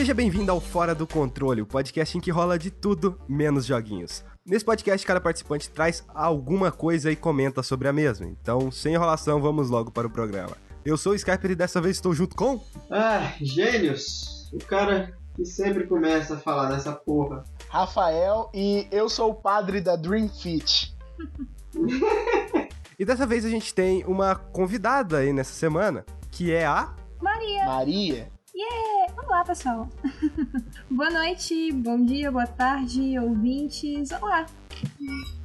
Seja bem-vindo ao Fora do Controle, o podcast em que rola de tudo menos joguinhos. Nesse podcast, cada participante traz alguma coisa e comenta sobre a mesma. Então, sem enrolação, vamos logo para o programa. Eu sou o Skyper e dessa vez estou junto com. Ah, gênios! O cara que sempre começa a falar dessa porra. Rafael e eu sou o padre da Dream Fit. e dessa vez a gente tem uma convidada aí nessa semana, que é a. Maria! Maria! Yeah! Olá, pessoal! boa noite, bom dia, boa tarde, ouvintes. Olá!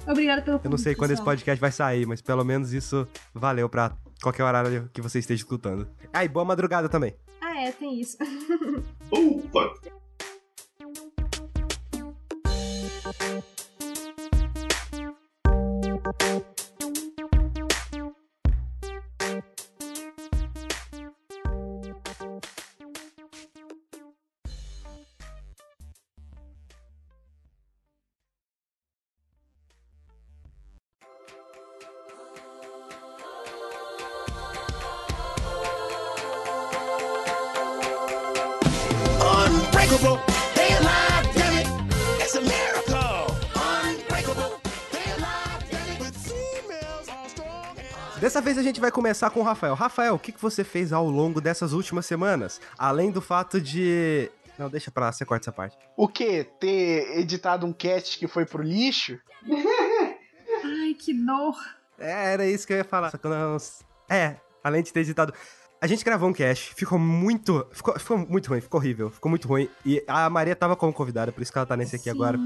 Obrigada pelo Eu não sei quando esse podcast vai sair, mas pelo menos isso valeu pra qualquer horário que você esteja escutando. Ah, e boa madrugada também. Ah, é, tem isso. Ufa! Gente vai começar com o Rafael. Rafael, o que que você fez ao longo dessas últimas semanas? Além do fato de. Não, deixa pra lá, você corta essa parte. O quê? Ter editado um cast que foi pro lixo? Ai, que dor. É, era isso que eu ia falar. Só que não... É, além de ter editado. A gente gravou um cast, ficou muito. Ficou, ficou muito ruim, ficou horrível, ficou muito ruim. E a Maria tava como convidada, por isso que ela tá nesse aqui Sim. agora.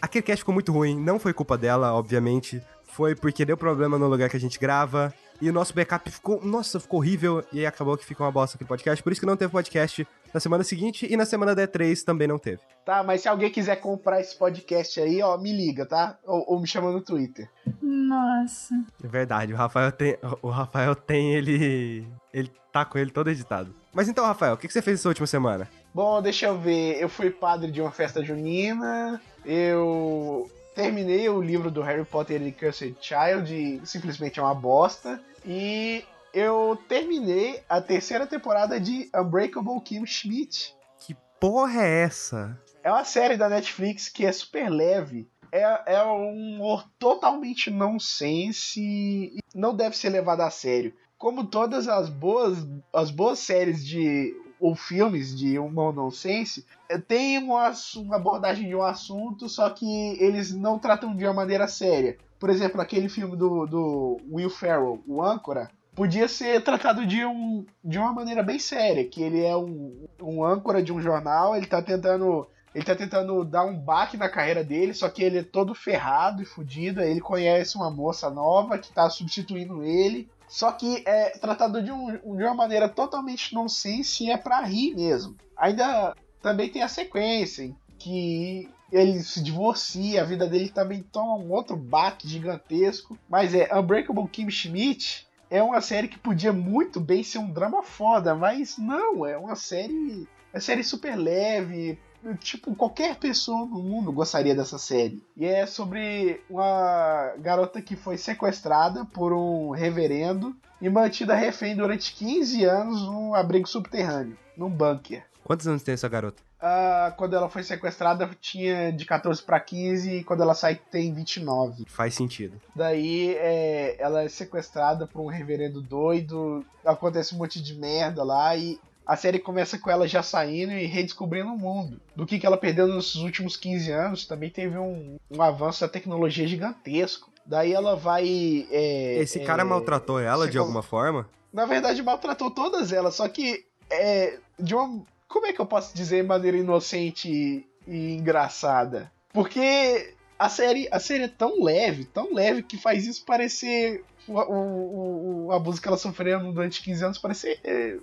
Aquele cast ficou muito ruim, não foi culpa dela, obviamente. Foi porque deu problema no lugar que a gente grava. E o nosso backup ficou. Nossa, ficou horrível. E aí acabou que ficou uma bosta aquele podcast. Por isso que não teve podcast na semana seguinte. E na semana da E3 também não teve. Tá, mas se alguém quiser comprar esse podcast aí, ó, me liga, tá? Ou, ou me chama no Twitter. Nossa. É verdade, o Rafael tem. O Rafael tem ele. Ele tá com ele todo editado. Mas então, Rafael, o que que você fez essa última semana? Bom, deixa eu ver. Eu fui padre de uma festa junina. Eu terminei o livro do Harry Potter e Cursed Child e simplesmente é uma bosta. E eu terminei a terceira temporada de Unbreakable Kim Schmidt. Que porra é essa? É uma série da Netflix que é super leve. É, é um humor totalmente nonsense e não deve ser levado a sério. Como todas as boas, as boas séries de ou filmes de humor nonsense, eh, tem uma, uma abordagem de um assunto, só que eles não tratam de uma maneira séria. Por exemplo, aquele filme do, do Will Ferrell, o âncora, podia ser tratado de, um, de uma maneira bem séria, que ele é um, um âncora de um jornal, ele tá tentando ele tá tentando dar um baque na carreira dele, só que ele é todo ferrado e fudido. Ele conhece uma moça nova que tá substituindo ele. Só que é tratado de, um- de uma maneira totalmente nonsense e é pra rir mesmo. Ainda também tem a sequência em que ele se divorcia, a vida dele também toma um outro baque gigantesco. Mas é Unbreakable Kim Schmidt é uma série que podia muito bem ser um drama foda, mas não, é uma série. É uma série super leve, tipo, qualquer pessoa no mundo gostaria dessa série. E é sobre uma garota que foi sequestrada por um reverendo e mantida refém durante 15 anos num abrigo subterrâneo, num bunker. Quantos anos tem essa garota? Ah, quando ela foi sequestrada, tinha de 14 para 15 e quando ela sai, tem 29. Faz sentido. Daí é, ela é sequestrada por um reverendo doido, acontece um monte de merda lá e a série começa com ela já saindo e redescobrindo o mundo. Do que, que ela perdeu nos últimos 15 anos, também teve um, um avanço da tecnologia gigantesco. Daí ela vai. é, Esse cara é, maltratou ela de alguma forma? Na verdade, maltratou todas elas, só que é, de uma. Como é que eu posso dizer de maneira inocente e, e engraçada? Porque a série, a série é tão leve, tão leve, que faz isso parecer. O, o, o abuso que ela sofreu durante 15 anos parecer é,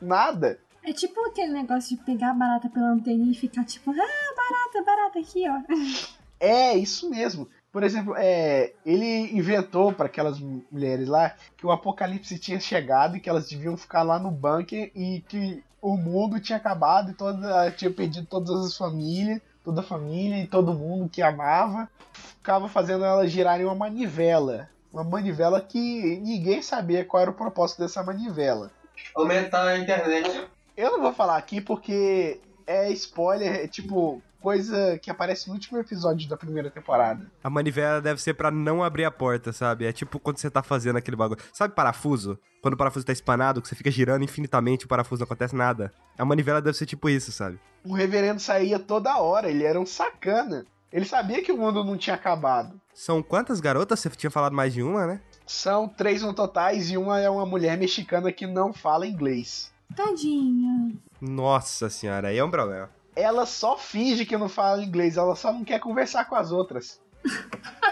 nada. É tipo aquele negócio de pegar a barata pela anteninha e ficar tipo, ah, barata, barata aqui, ó. É, isso mesmo. Por exemplo, é, ele inventou para aquelas mulheres lá que o apocalipse tinha chegado e que elas deviam ficar lá no bunker e que o mundo tinha acabado e toda, tinha perdido todas as famílias, toda a família e todo mundo que amava. Ficava fazendo elas girarem uma manivela. Uma manivela que ninguém sabia qual era o propósito dessa manivela. Aumentar a internet. Eu não vou falar aqui porque é spoiler, é tipo coisa que aparece no último episódio da primeira temporada. A manivela deve ser pra não abrir a porta, sabe? É tipo quando você tá fazendo aquele bagulho. Sabe parafuso? Quando o parafuso tá espanado, que você fica girando infinitamente e o parafuso não acontece nada. A manivela deve ser tipo isso, sabe? O reverendo saía toda hora, ele era um sacana. Ele sabia que o mundo não tinha acabado. São quantas garotas? Você tinha falado mais de uma, né? São três no totais e uma é uma mulher mexicana que não fala inglês. Tadinha. Nossa senhora, aí é um problema. Ela só finge que não fala inglês, ela só não quer conversar com as outras.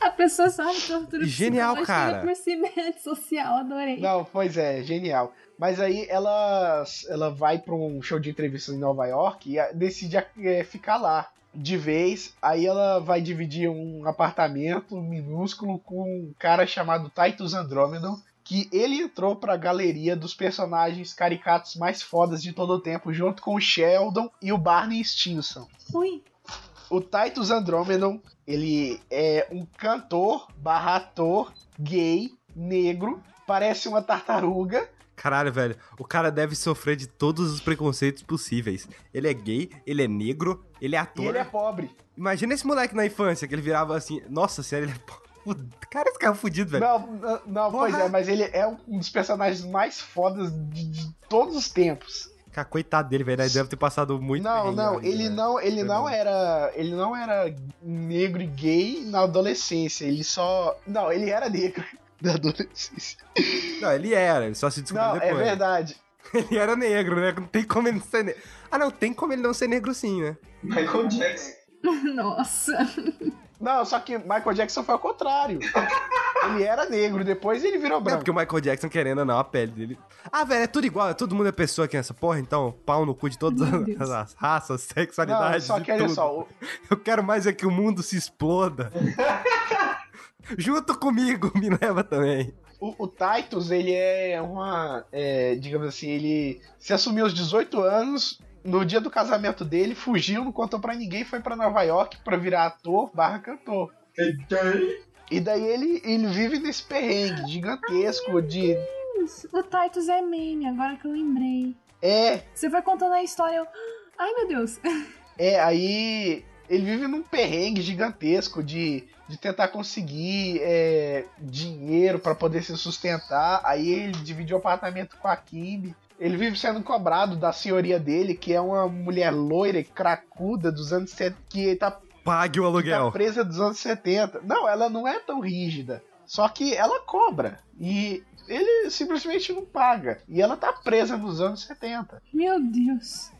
A pessoa só me tortura Genial, cara. por cima social, adorei. Não, pois é, genial. Mas aí ela, ela vai pra um show de entrevistas em Nova York e decide é, ficar lá de vez. Aí ela vai dividir um apartamento minúsculo com um cara chamado Titus Andromedon. Que ele entrou pra galeria dos personagens caricatos mais fodas de todo o tempo, junto com o Sheldon e o Barney Stinson. Ui, O Titus Andromedon, ele é um cantor barra ator gay, negro, parece uma tartaruga. Caralho, velho, o cara deve sofrer de todos os preconceitos possíveis. Ele é gay, ele é negro, ele é E ator. ele é pobre. Imagina esse moleque na infância, que ele virava assim, nossa senhora, ele é... po- Cara, esse cara é fudido, velho. Não, não, não, pois é, mas ele é um dos personagens mais fodas de, de todos os tempos. Cara, coitado dele, velho, ele deve ter passado muito não, não, ele velho. não, ele não era, ele não era negro e gay na adolescência. Ele só, não, ele era negro na adolescência. Não, ele era, ele só se descobriu Não, é depois. verdade. Ele era negro, né? Não tem como ele não ser negro. Ah, não, tem como ele não ser negro sim, né? Michael Jackson. nossa. Não, só que Michael Jackson foi ao contrário. ele era negro, depois ele virou Não, branco. porque o Michael Jackson, querendo ou não, a pele dele. Ah, velho, é tudo igual, todo mundo é pessoa aqui nessa porra, então, pau no cu de todas as, as raças, Não, sexualidades. só e que olha tudo. só, o- Eu quero mais é que o mundo se exploda. Junto comigo, me leva também. O, o Titus, ele é uma. é, digamos assim, ele se assumiu aos 18 anos. No dia do casamento dele, fugiu, não contou pra ninguém, foi pra Nova York pra virar ator barra cantor. E daí ele, ele vive nesse perrengue gigantesco de. O Titus é meme, agora que eu lembrei. É, Você foi contando a história, eu... Ai, meu Deus. é, aí ele vive num perrengue gigantesco de, de tentar conseguir é, dinheiro pra poder se sustentar. Aí ele divide o apartamento com a Kimby. Ele vive sendo cobrado da senhoria dele, que é uma mulher loira e cracuda dos anos 70, que tá, Pague o tá aluguel. presa dos anos 70. Não, ela não é tão rígida. Só que ela cobra. E ele simplesmente não paga. E ela tá presa nos anos 70 Meu Deus.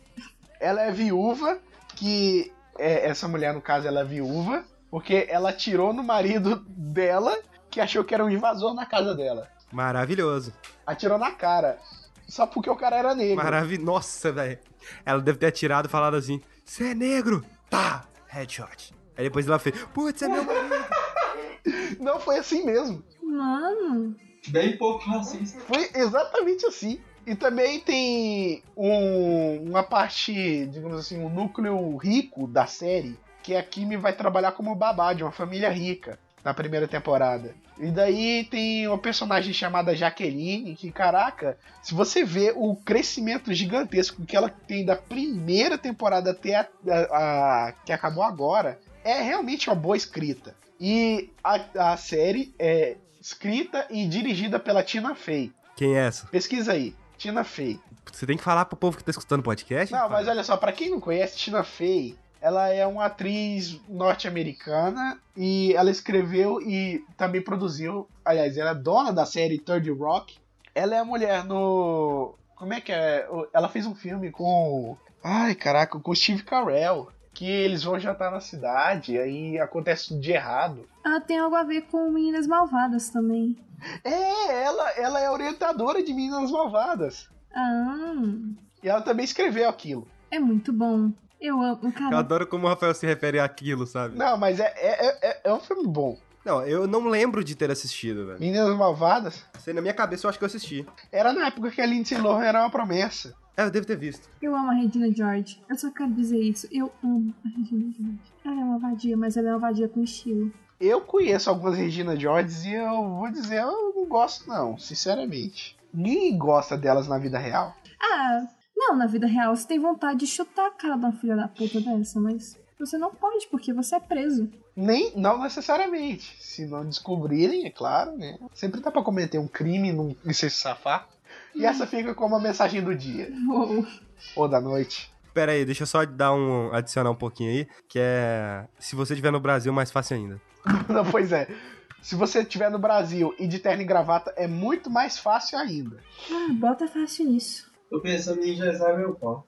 ela é viúva, que é, essa mulher, no caso, ela é viúva, porque ela atirou no marido dela, que achou que era um invasor na casa dela. Maravilhoso. Atirou na cara. Só porque o cara era negro. Maravilhoso. Nossa, velho. Ela deve ter atirado e falado assim: Você é negro? Tá, headshot. Aí depois ela fez: Putz, é meu marido. Não foi assim mesmo. Mano. Bem pouco racista. Foi exatamente assim. E também tem um- uma parte, digamos assim, um núcleo rico da série, que a Kimi vai trabalhar como babá de uma família rica na primeira temporada. E daí tem uma personagem chamada Jaqueline, que, caraca, se você vê o crescimento gigantesco que ela tem da primeira temporada até a, a- a- que acabou agora, é realmente uma boa escrita. E a, a série é escrita e dirigida pela Tina Fey. Quem é essa? Pesquisa aí, Tina Fey. Você tem que falar pro povo que tá escutando o podcast? Não, mas olha só, pra quem não conhece, Tina Fey, ela é uma atriz norte-americana e ela escreveu e também produziu, aliás, ela é dona da série Third Rock. Ela é a mulher no como é que é? Ela fez um filme com ai, caraca, com o Steve Carell, que eles vão jantar na cidade, aí acontece tudo de errado. Ah, tem algo a ver com Meninas Malvadas também. É, ela, ela é orientadora de Meninas Malvadas. Ah, E ela também escreveu aquilo. é muito bom. Eu amo, Eu cara. adoro como o Rafael se refere àquilo, sabe? Não, mas é, é, é, é um filme bom. Não, eu não lembro de ter assistido, velho. Meninas Malvadas Sei, na minha cabeça eu acho que eu assisti. era na época que a Lindsay Lohan era uma promessa. É, eu devo ter visto. Eu amo a Regina George. Eu só quero dizer isso. Eu amo a Regina George. Ela é uma vadia, mas ela é uma vadia com estilo. Eu conheço algumas Regina Georges e eu vou dizer, eu não gosto não, sinceramente. Ninguém gosta delas na vida real. Ah, Não, na vida real você tem vontade de chutar a cara de uma filha da puta dessa, mas você não pode, porque você é preso. Nem, não necessariamente. Se não descobrirem, é claro, né? Sempre dá pra cometer um crime e e se safar. E essa fica como a mensagem do dia. Ou da noite. Pera aí, deixa eu só dar um. adicionar um pouquinho aí, que é. Se você estiver no Brasil, mais fácil ainda. Não, pois é. Se você estiver no Brasil e de terno e gravata, é muito mais fácil ainda. Ah, bota fácil nisso. Tô pensando em engessar meu pau.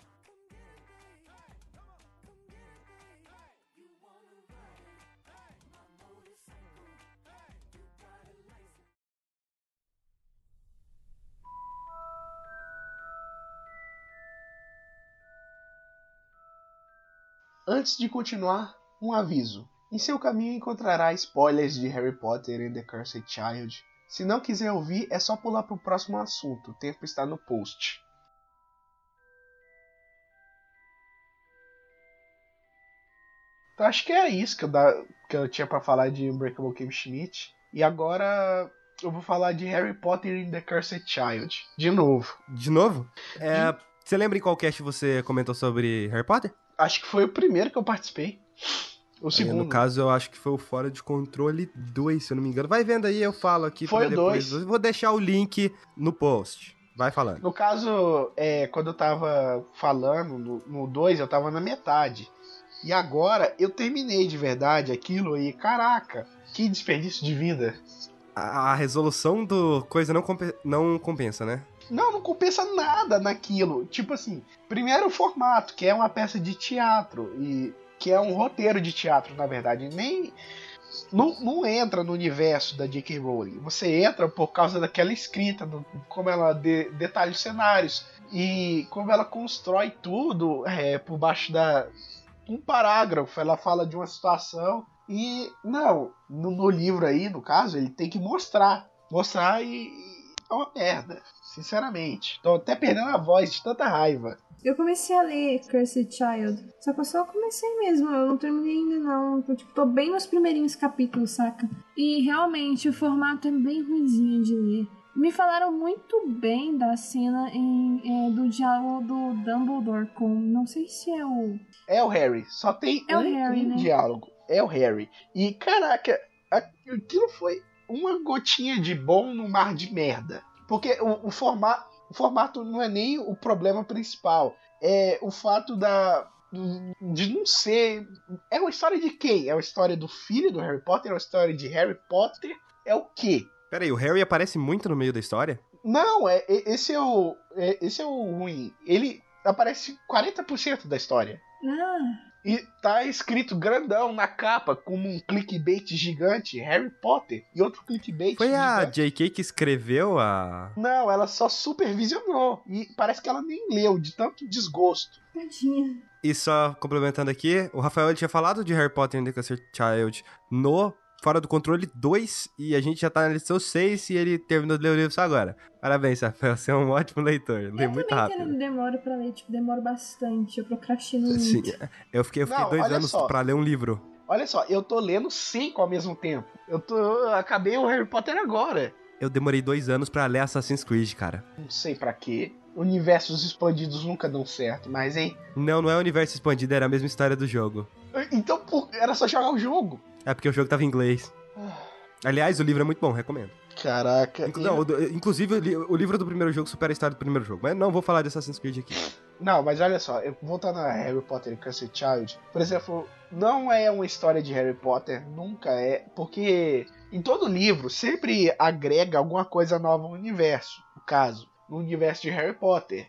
Antes de continuar, um aviso. Em seu caminho encontrará spoilers de Harry Potter and the Cursed Child. Se não quiser ouvir, é só pular pro próximo assunto. O tempo está no post. Então acho que é isso que eu, da- que eu tinha pra falar de Unbreakable Kimmy Schmidt. E agora eu vou falar de Harry Potter and the Cursed Child. De novo. De novo? É, Você lembra em qual cast você comentou sobre Harry Potter? Acho que foi o primeiro que eu participei. O Aí, segundo. no caso, eu acho que foi o Fora de Controle 2, se eu não me engano. Vai vendo aí, eu falo aqui. Foi depois. dois. Vou deixar o link no post. Vai falando. No caso, é, quando eu tava falando no 2, eu tava na metade. E agora eu terminei de verdade aquilo e, caraca, que desperdício de vida. A, a resolução do coisa não, compe- não compensa, né? Não, não compensa nada naquilo. Tipo assim, primeiro o formato, que é uma peça de teatro, e que é um roteiro de teatro, na verdade. Nem. Não, não entra no universo da J.K. Rowling. Você entra por causa daquela escrita, do- como ela de- detalha os cenários e como ela constrói tudo é, por baixo da. Um parágrafo, ela fala de uma situação e. Não, no, no livro aí, no caso, ele tem que mostrar. Mostrar e. e é uma merda. Sinceramente. Tô até perdendo a voz de tanta raiva. Eu comecei a ler Cursed Child, só que eu só comecei mesmo, eu não terminei ainda não. Tô, tipo, tô bem nos primeirinhos capítulos, saca? E realmente o formato é bem ruimzinho de ler. Me falaram muito bem da cena em, é, do diálogo do Dumbledore com. Não sei se é o. É o Harry. Só tem É o um, Harry, um né? diálogo. É o Harry. E caraca, aquilo foi uma gotinha de bom no mar de merda. Porque o, o, forma, o formato não é nem o problema principal. É o fato da. De não ser. É uma história de quem? É uma história do filho do Harry Potter? É uma história de Harry Potter? É o quê? Pera aí, o Harry aparece muito no meio da história? Não, é, é- esse é o. é- esse é o ruim. Ele aparece 40% da história. Ah, E tá escrito grandão na capa, como um clickbait gigante, Harry Potter. E outro clickbait Foi a gigante. J.K. que escreveu a. Não, ela só supervisionou. E parece que ela nem leu, de tanto desgosto. tadinha. E só complementando aqui, o Rafael tinha falado de Harry Potter and the Cursed Child no Fora do Controle 2, e a gente já tá na lição 6 e ele terminou de ler o livro só agora. Parabéns, Rafael, você é um ótimo leitor, lê eu muito também rápido. tenho- demoro pra ler, tipo, demoro bastante, eu procrastino muito. Sim, eu fiquei, eu fiquei Não, dois anos só. pra ler um livro. Olha só, eu tô lendo cinco ao mesmo tempo. Eu tô. eu acabei o Harry Potter agora. Eu demorei dois anos pra ler Assassin's Creed, cara. Não sei pra quê. Universos expandidos nunca dão certo, mas hein. Não, não é o universo expandido, era a mesma história do jogo. Então por- era só jogar o jogo. É porque o jogo tava em inglês. Aliás, o livro é muito bom, recomendo. Caraca. Inclu- não, inclusive, o li- o livro do primeiro jogo supera a história do primeiro jogo. Mas não vou falar de Assassin's Creed aqui. Não, mas olha só, eu- voltando a Harry Potter e Cursed Child, por exemplo, não é uma história de Harry Potter, nunca é, porque em todo livro sempre agrega alguma coisa nova no universo, no caso, no universo de Harry Potter.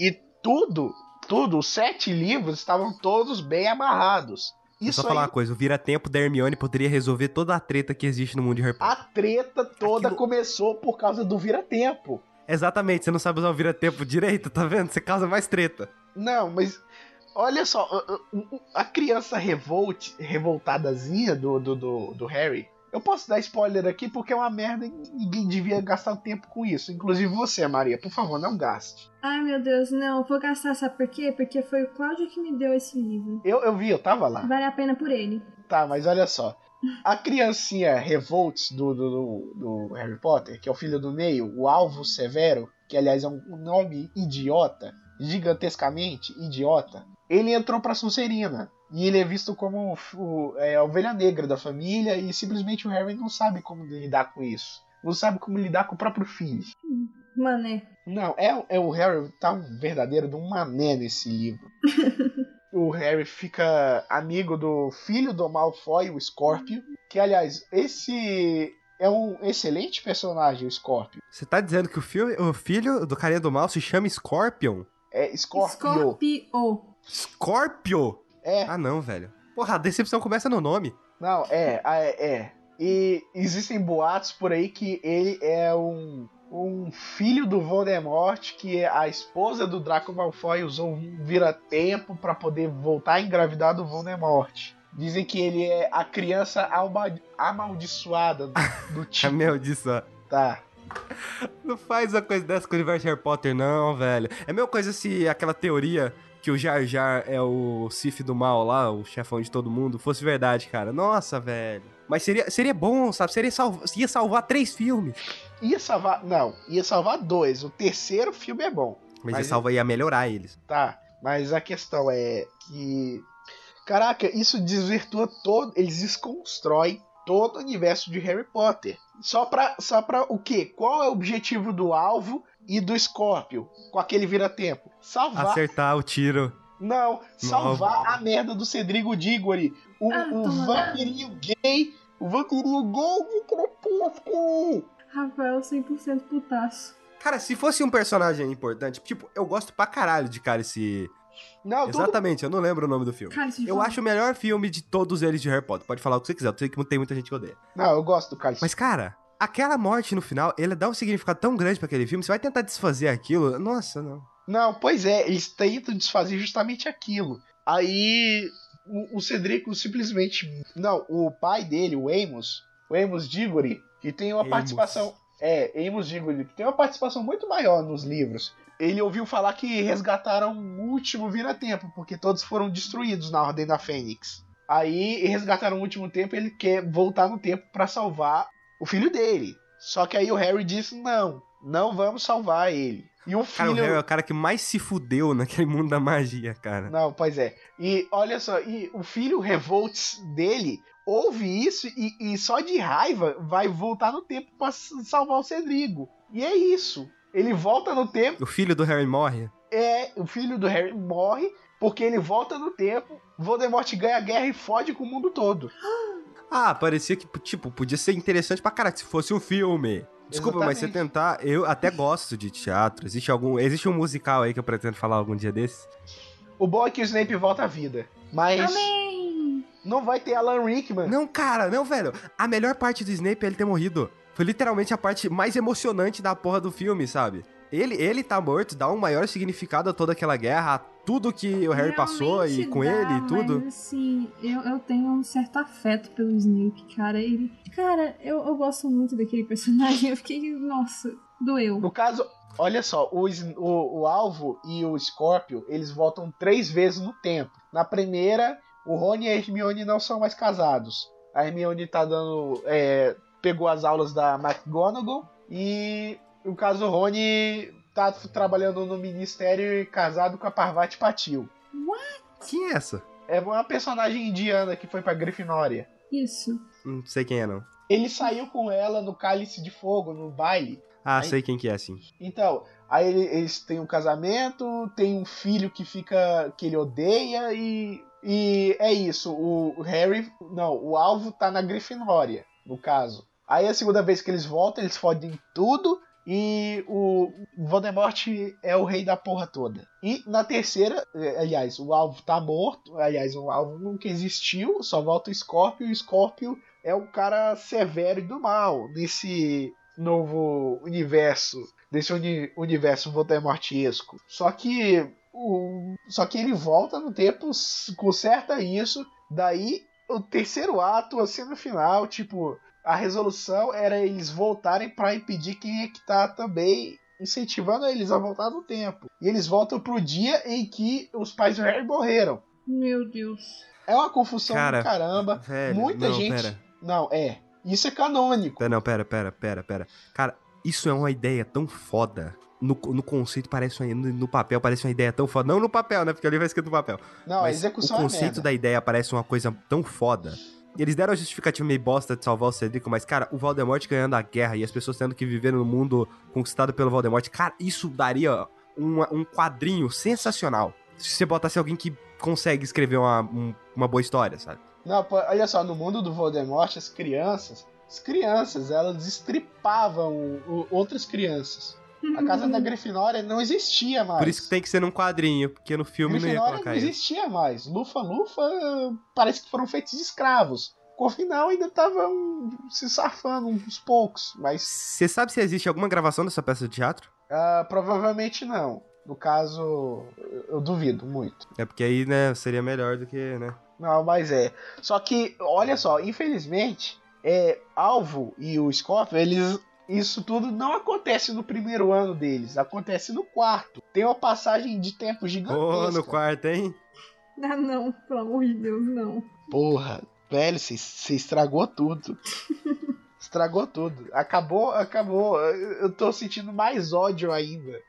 E tudo, tudo, os sete livros estavam todos bem amarrados. Vou Isso só falar aí, uma coisa, o vira-tempo da Hermione poderia resolver toda a treta que existe no mundo de Harry Potter. a treta toda Aquilo- começou por causa do vira-tempo. Exatamente, você não sabe usar o vira-tempo direito, tá vendo? Você causa mais treta. Não, mas olha só, a criança revolt, revoltadazinha do, do, do, do Harry. Eu posso dar spoiler aqui porque é uma merda e ninguém devia gastar tempo com isso. Inclusive você, Maria, por favor, não gaste. Ai meu Deus, não, vou gastar, sabe por quê? Porque foi o Cláudio que me deu esse livro. Eu, eu vi, eu tava lá. Vale a pena por ele. Tá, mas olha só. A criancinha Revolts do, do, do, do Harry Potter, que é o filho do meio, o Alvo Severo, que aliás é um nome idiota, gigantescamente idiota, ele entrou pra Sonserina. E ele é visto como o, é, a ovelha negra da família e simplesmente o Harry não sabe como lidar com isso. Não sabe como lidar com o próprio filho. Mané. Não, é, é o Harry tá um verdadeiro de um mané nesse livro. o Harry fica amigo do filho do Malfoy, o Scorpio, que aliás, esse é um excelente personagem, o Scorpio. Você tá dizendo que o, filho, o filho do carinha do mal se chama Scorpion? É Scorpio. Scorpio. Scorpio? É, Ah, não, velho. Porra, a decepção começa no nome. não, é, é, é. E existem boatos por aí que ele é um, um filho do Voldemort, que a esposa do Draco Malfoy usou um vira-tempo pra poder voltar a engravidar do Voldemort. Dizem que ele é a criança amaldiçoada do meu disso, ó. Tá. Não faz uma coisa dessa com o universo Harry Potter, não, velho. É a mesma coisa se aquela teoria que o Jar Jar é o Sif do mal lá, o chefão de todo mundo, fosse verdade, cara. Nossa, velho. Mas seria, seria bom, sabe? Seria salva, ia salvar três filmes. Ia salvar. Não, ia salvar dois. O terceiro filme é bom. Mas, Mas ia salvar, ia melhorar eles. Tá, mas a questão é que. Caraca, isso desvirtua todo. Eles desconstroem todo o universo de Harry Potter. Só pra, só pra o quê? Qual é o objetivo do alvo e do Scorpio com aquele vira-tempo? Salvar. Acertar o tiro. Não, salvar a merda do Cedrigo Diggory. O, Ah, o vampirinho gay. O vampirinho gay de crepúsculo. Rafael 100% putaço. Cara, se fosse um personagem importante, tipo, eu gosto pra caralho de cara esse. Não, tudo Exatamente, eu não lembro o nome do filme. Cara, Eu acho o melhor filme de todos eles de Harry Potter. Pode falar o que você quiser, eu sei que tem muita gente que odeia. Não, eu gosto do Cálice. Mas, cara, aquela morte no final, ele dá um significado tão grande pra aquele filme. Você vai tentar desfazer aquilo. Nossa, não. Não, pois é, eles tentam desfazer justamente aquilo. Aí o, o Cedrico simplesmente. Não, o pai dele, o Amos, o Amos Diggory, que tem uma Amos. participação. É, Amos Diggory, que tem uma participação muito maior nos livros. Ele ouviu falar que resgataram o último vira-tempo, porque todos foram destruídos na Ordem da Fênix. Aí resgataram o último tempo ele quer voltar no tempo pra salvar o filho dele. Só que aí o Harry disse: não, não vamos salvar ele. E o Cara, filho. o Harry é o cara que mais se fudeu naquele mundo da magia, cara. Não, pois é. E olha só, e o filho Revolts dele ouve isso e, e só de raiva vai voltar no tempo pra s- salvar o Cedrigo. E é isso. Ele volta no tempo, O filho do Harry morre. é o filho do Harry morre porque ele volta no tempo, Voldemort ganha a guerra e fode com o mundo todo. Ah, parecia que, tipo, podia ser interessante pra caralho se fosse um filme. Desculpa, mas você Exatamente. tentar. Eu até gosto de teatro. Existe algum. Existe um musical aí que eu pretendo falar algum dia desses. O bom é que o Snape volta à vida. Mas Amém! não vai ter Alan Rickman. Não, cara, não, velho. A melhor parte do Snape é ele ter morrido. Foi literalmente a parte mais emocionante da porra do filme, sabe? Ele, ele tá morto, dá um maior significado a toda aquela guerra, a tudo que o Harry passou e Realmente com dá, ele e tudo. Mas assim, eu, eu tenho um certo afeto pelo Snape, cara. Ele. Cara, eu, eu gosto muito daquele personagem. Eu fiquei. Nossa, doeu. No caso, olha só, o, o, o Alvo e o Scorpio, eles voltam três vezes no tempo. Na primeira, o Rony e a Hermione não são mais casados. A Hermione tá dando. é, pegou as aulas da McGonagall e no caso o Rony tá trabalhando no ministério e casado com a Parvati Patil. Quem é essa? É uma personagem indiana que foi pra Grifinória. Isso. Não sei quem é, não. Ele saiu com ela no Cálice de Fogo, no baile. Ah, Aí- sei quem que é, sim. Então, aí ele- eles têm um casamento, tem um filho que fica. que ele odeia e. E é isso, o Harry. Não, o alvo tá na Grifinória, no caso. Aí a segunda vez que eles voltam, eles fodem tudo. E o Voldemort é o rei da porra toda. E na terceira, eh, aliás, o alvo tá morto. Aliás, o alvo nunca existiu, só volta o Scorpio. E o Scorpio é um cara severo e do mal nesse novo universo desse uni- universo Voldemortiesco. Só que o só que ele volta no tempo, conserta isso, daí o terceiro ato, a cena final, tipo, a resolução era eles voltarem pra impedir quem é que tá também incentivando eles a voltar no tempo. E eles voltam pro dia em que os pais do Harry morreram. Meu Deus. É uma confusão Cara, do caramba. Velho, Muita não, gente. Pera. Não, é. Isso é canônico. Pera, não, pera, pera, pera, pera. Cara, isso é uma ideia tão foda no, no conceito parece uma, no, no papel parece uma ideia tão foda. Não no papel, né? Porque ali vai escrito no papel. Não, a Mas execução o é conceito merda. da ideia parece uma coisa tão foda. E Eles deram a justificativa meio bosta de salvar o Cedrico, mas, cara, o Voldemort ganhando a guerra e as pessoas tendo que viver no mundo conquistado pelo Voldemort, cara, isso daria um, um quadrinho sensacional. Se você botasse alguém que consegue escrever uma, um- uma boa história, sabe? Não, pô, olha só, no mundo do Voldemort, as crianças, as crianças, elas estripavam outras crianças. A casa da Grifinória não existia mais. Por isso que tem que ser num quadrinho, porque no filme não ia colocar não isso. existia mais. Lufa, Lufa, parece que foram feitos de escravos. Final ainda estavam se safando uns poucos, mas Você sabe se existe alguma gravação dessa peça de teatro? ah, provavelmente não. No caso, eu- eu duvido muito. É porque aí, né, seria melhor do que, né? Não, mas é. Só que, olha só, infelizmente, é, Alvo e o Scorpion, eles. Isso tudo não acontece no primeiro ano deles, acontece no quarto. Tem uma passagem de tempo gigantesca. no quarto, hein? Ah, não, pelo amor de Deus, não. Porra, velho, você estragou tudo. estragou tudo. Acabou, acabou. Eu tô sentindo mais ódio ainda.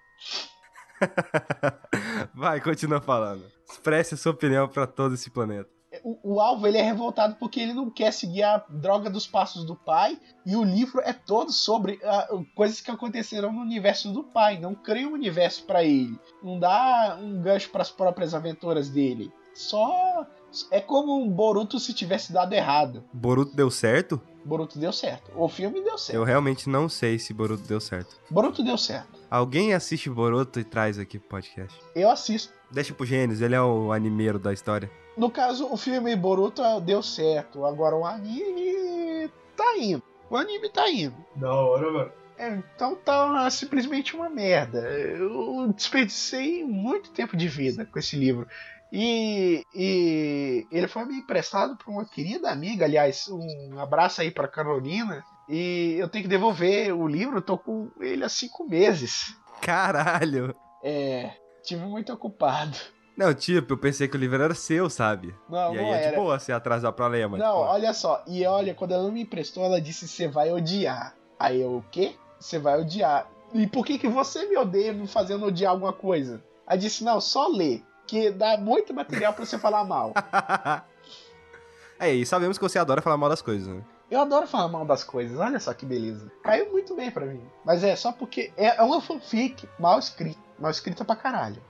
Vai, continua falando. Expresse a sua opinião pra todo esse planeta. O, o alvo ele é revoltado porque ele não quer seguir a droga dos passos do pai e o livro é todo sobre ah, coisas que aconteceram no universo do pai. Não cria um universo pra ele, não dá um gancho para as próprias aventuras dele. Só é como um Boruto se tivesse dado errado. Boruto deu certo? Boruto deu certo. O filme deu certo. Eu realmente não sei se Boruto deu certo. Boruto deu certo. Alguém assiste Boruto e traz aqui pro podcast. Eu assisto. Deixa pro Gênesis, ele é o animeiro da história. No caso, o filme Boruto deu certo. Agora o anime tá indo. O anime tá indo. Da hora, mano. É, então tá simplesmente uma merda. Eu desperdicei muito tempo de vida com esse livro. E, e ele foi me emprestado por uma querida amiga, aliás, um abraço aí pra Carolina. E eu tenho que devolver o livro, eu tô com ele há cinco meses. Caralho! É, tive muito ocupado. Não, tipo, eu pensei que o livro era seu, sabe? Não, e aí não é de era. boa você atrasar pra ler, mas. Não, pô, olha só. E olha, quando ela me emprestou, ela disse: Você vai odiar. Aí eu, o quê? Você vai odiar. E por que, que você me odeia me fazendo odiar alguma coisa? Aí disse: Não, só lê. Que dá muito material pra você falar mal. é, e sabemos que você adora falar mal das coisas, né? Eu adoro falar mal das coisas, olha só que beleza. Caiu muito bem pra mim. Mas é só porque é é uma fanfic mal escrita. Mal escrita pra caralho.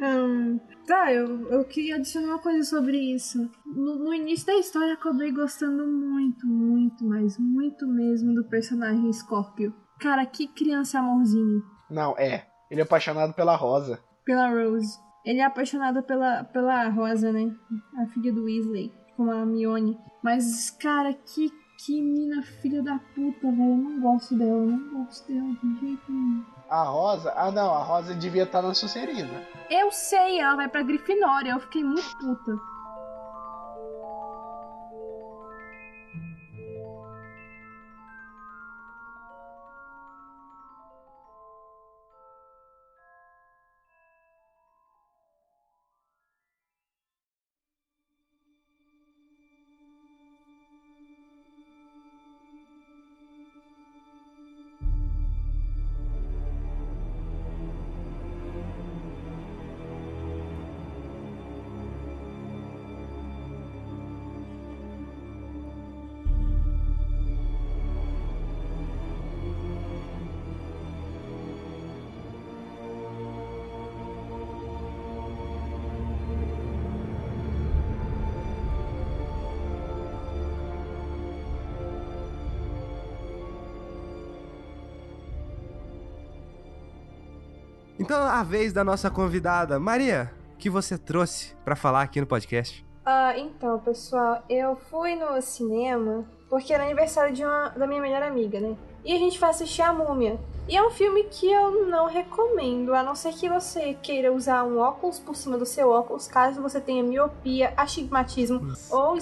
Hum, tá, eu, eu queria adicionar uma coisa sobre isso. No, no início da história, eu acabei gostando muito, muito, mas muito mesmo do personagem Scorpio. Cara, que criança amorzinho. Não, é. Ele é apaixonado pela Rosa. Pela Rose. Ele é apaixonado pela, pela Rosa, né? A filha do Weasley, com a Mione. Mas, cara, que, que mina filha da puta, velho. Eu não gosto dela, eu não gosto dela de jeito nenhum. A Rosa. Ah, não, a Rosa devia estar na Sucerina. Eu sei, ela vai pra Grifinória. Eu fiquei muito puta. Então, a vez da nossa convidada, Maria, o que você trouxe pra falar aqui no podcast? Ah, então, pessoal, eu fui no cinema porque era aniversário de uma, da minha melhor amiga, né? E a gente vai assistir A Múmia. E é um filme que eu não recomendo, a não ser que você queira usar um óculos por cima do seu óculos, caso você tenha miopia, astigmatismo ou,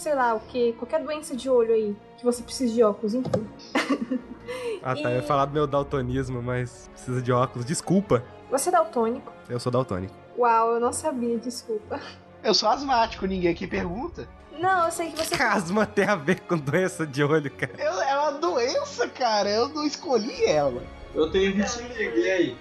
sei lá, o que, qualquer doença de olho aí, que você precise de óculos, enfim. Ah, tá. E- Eu ia falar do meu daltonismo, mas precisa de óculos. Desculpa, Você é daltônico? eu sou daltônico. Uau, eu não sabia, desculpa. Eu sou asmático, ninguém aqui pergunta. Não, eu sei que você. Casma tem a ver com doença de olho, cara. Eu- é uma doença, cara. Eu não escolhi ela. Eu tenho vitiligo, e aí?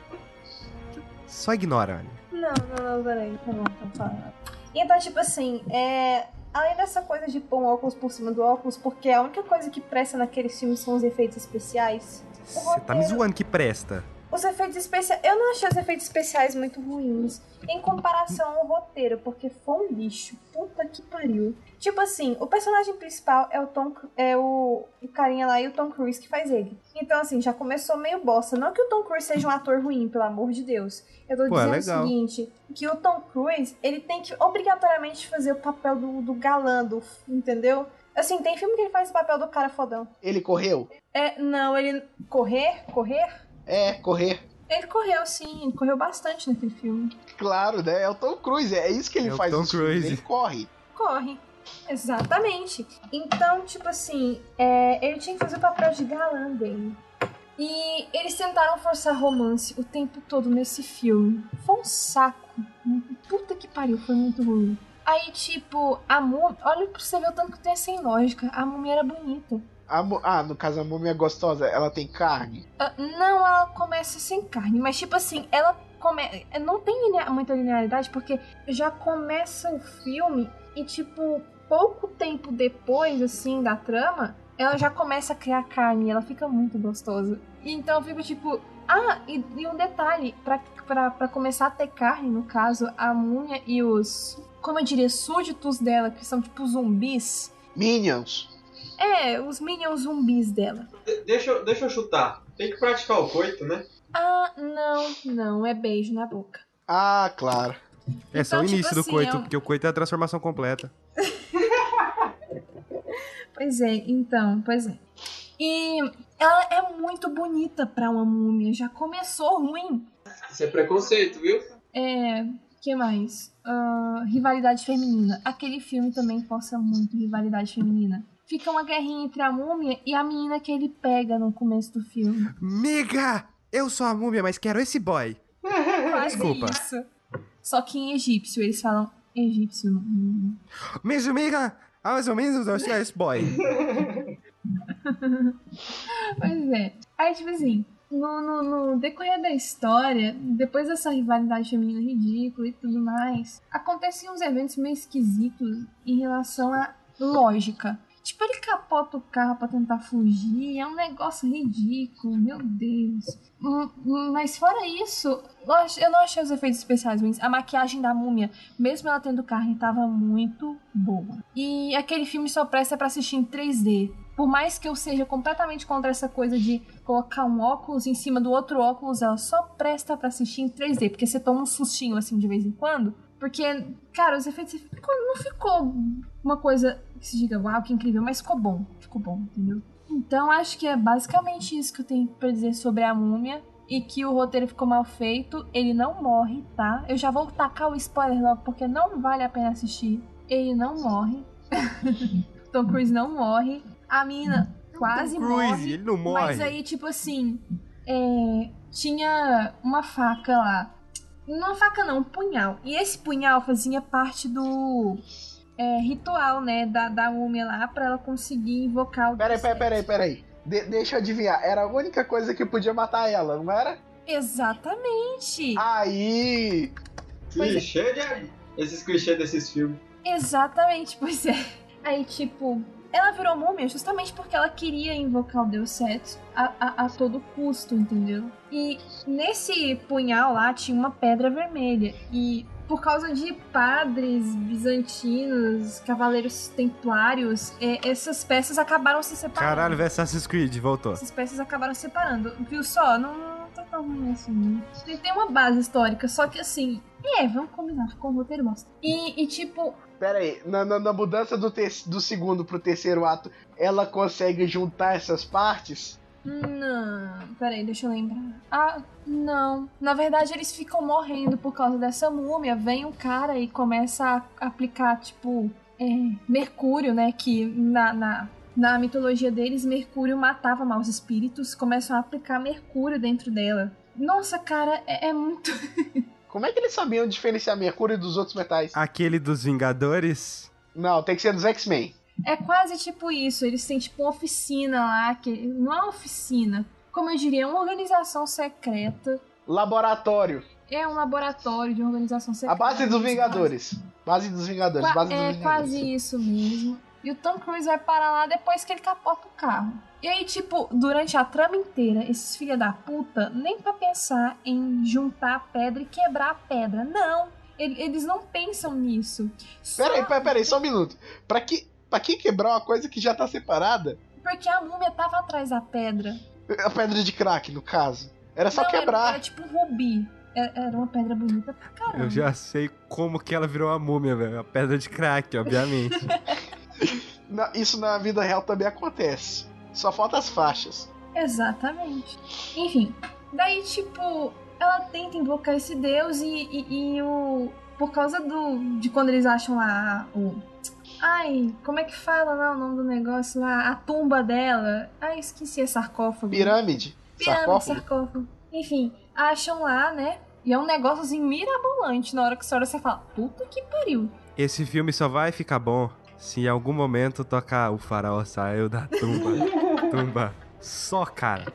Só ignora, Anne. Não, não, não, peraí. Tá bom, tá falando. Então, tipo assim, é. Além dessa coisa de pôr um óculos por cima do óculos, porque a única coisa que presta naqueles filmes são os efeitos especiais. Você tá me zoando que presta. Os efeitos especiais. Eu não achei os efeitos especiais muito ruins. Em comparação ao roteiro, porque foi um lixo. Puta que pariu. Tipo assim, o personagem principal é o Tom é o, o carinha lá e o Tom Cruise que faz ele. Então, assim, já começou meio bosta. Não que o Tom Cruise seja um ator ruim, pelo amor de Deus. Eu tô Pô, é dizendo legal. o seguinte: que o Tom Cruise, ele tem que obrigatoriamente fazer o papel do, do galã, do, entendeu? Assim, tem filme que ele faz o papel do cara fodão. Ele correu? É, não, ele. Correr? Correr? É, correr. Ele correu, sim, ele correu bastante naquele filme. Claro, né? É o Tom Cruise, é isso que ele É o faz Tom nos filmes, Cruise. Ele corre. Corre. Exatamente. Então, tipo assim, é, ele tinha que fazer o papel de galã dele. E eles tentaram forçar romance o tempo todo nesse filme. Foi um saco. Puta que pariu, foi muito ruim. Aí, tipo, a múmia. Olha pra você ver o tanto que tem sem lógica. A múmia era bonita. A ah, no caso, a múmia gostosa, ela tem carne? Ah, não, ela começa sem carne, mas tipo assim, ela come... não tem linea- muita linearidade porque já começa o filme e tipo, pouco tempo depois assim da trama, ela já começa a criar carne ela fica muito gostosa. E então eu fico tipo, ah, e, e um detalhe, pra, pra, pra começar a ter carne, no caso, a múmia e os, como eu diria, súditos dela, que são tipo zumbis. Minions. É, os minions zumbis dela. De- deixa, eu- deixa eu chutar. Tem que praticar o coito, né? Ah, não, não, é beijo na boca. Ah, claro. É só o Então, tipo início do assim, coito, é um- porque o coito é a transformação completa. Pois é, então, pois é. E ela é muito bonita pra uma múmia, já começou ruim. Isso é preconceito, viu? É, que mais? Ah, rivalidade feminina. Aquele filme também força muito rivalidade feminina. Fica uma guerrinha entre a múmia e a menina que ele pega no começo do filme. Miga! Eu sou a múmia, mas quero esse boy. Quase Desculpa. isso. Só que em egípcio, eles falam egípcio. Mas miga, mais ou menos eu sou esse boy. Pois é. Aí, tipo assim, no, no, no decorrer da história, depois dessa rivalidade feminina ridícula e tudo mais, aconteciam uns eventos meio esquisitos em relação à lógica. Tipo, ele capota o carro pra tentar fugir, é um negócio ridículo, meu Deus. Hum, hum, Mas fora isso, eu não achei os efeitos especiais ruins. A maquiagem da múmia, mesmo ela tendo carne, tava muito boa. E aquele filme só presta pra assistir em 3D. Por mais que eu seja completamente contra essa coisa de colocar um óculos em cima do outro óculos, ela só presta pra assistir em 3D, porque você toma um sustinho assim de vez em quando. Porque, cara, os efeitos ficou- não ficou uma coisa que se diga, uau, que incrível, mas ficou bom. Ficou bom, entendeu? Então acho que é basicamente isso que eu tenho pra dizer sobre a múmia. E que o roteiro ficou mal feito. Ele não morre, tá? Eu já vou tacar o spoiler logo, porque não vale a pena assistir. Ele não morre. Tom Cruise não morre. A mina quase Tom Cruise, morre. ele não morre. Mas aí, tipo assim, é, tinha uma faca lá. Não uma faca não, um punhal. E esse punhal fazia parte do é, ritual, né, da, da múmia lá, pra ela conseguir invocar o Peraí, peraí, peraí, peraí. De- deixa eu adivinhar. Era a única coisa que podia matar ela, não era? Exatamente. Aí. É. Clichê de. Esses clichês desses filmes. Exatamente, pois é. Aí, tipo, ela virou múmia justamente porque ela queria invocar o deus Set a, a, a todo custo, entendeu? E nesse punhal lá tinha uma pedra vermelha. E por causa de padres bizantinos, cavaleiros templários, é, essas peças acabaram se separando. Caralho, velho, Assassin's Creed, voltou. Essas peças acabaram se separando. Viu só? Não, tá tão ruim assim. né? Tem, tem uma base histórica, só que assim. É, vamos combinar, ficou um roteiro bosta. E, e tipo, Peraí, na, na, na mudança do, te- do segundo pro terceiro ato, ela consegue juntar essas partes? Não, peraí, deixa eu lembrar. Ah, não. Na verdade, eles ficam morrendo por causa dessa múmia. Vem um cara e começa a aplicar, tipo, é, Mercúrio, né? Que na, na, na mitologia deles, Mercúrio matava maus espíritos. Começam a aplicar Mercúrio dentro dela. Nossa, cara, é, é muito. Como é que eles sabiam diferenciar Mercúrio dos outros metais? Aquele dos Vingadores. Não, tem que ser dos X-Men. É quase tipo isso. Eles têm, tipo, uma oficina lá. que Não é uma oficina. como eu diria, uma organização secreta. Laboratório. É um laboratório de uma organização secreta. A base dos Vingadores. Base dos Vingadores. Qua- Base dos é Vingadores. quase isso mesmo. E o Tom Cruise vai parar lá depois que ele capota o carro. E aí, tipo, durante a trama inteira, esses filha da puta, nem pra pensar em juntar a pedra e quebrar a pedra. Não! Ele- Eles não pensam nisso. Só Peraí, peraí, peraí, só um minuto. Pra que, pra que quebrar uma coisa que já tá separada? Porque a múmia tava atrás da pedra. A pedra de crack, no caso. Era só não, era- quebrar. Era, tipo um rubi. Era, era uma pedra bonita pra caramba. Eu já sei como que ela virou uma múmia, velho. A pedra de crack, obviamente. Isso na vida real também acontece. Só falta as faixas. Exatamente. Enfim, daí, tipo, ela tenta invocar esse deus e, e- e o. Por causa do. de quando eles acham lá o. Ai, como é que fala lá o nome do negócio lá? A tumba dela. Ai, esqueci, é sarcófago. Pirâmide. Pirâmide, Sarcófago. sarcófago. Enfim, acham lá, né? E é um negócio assim mirabolante. Na hora que você olha, você fala, puta que pariu. Esse filme só vai ficar bom se em algum momento tocar o faraó saiu da tumba. tumba. Só, cara.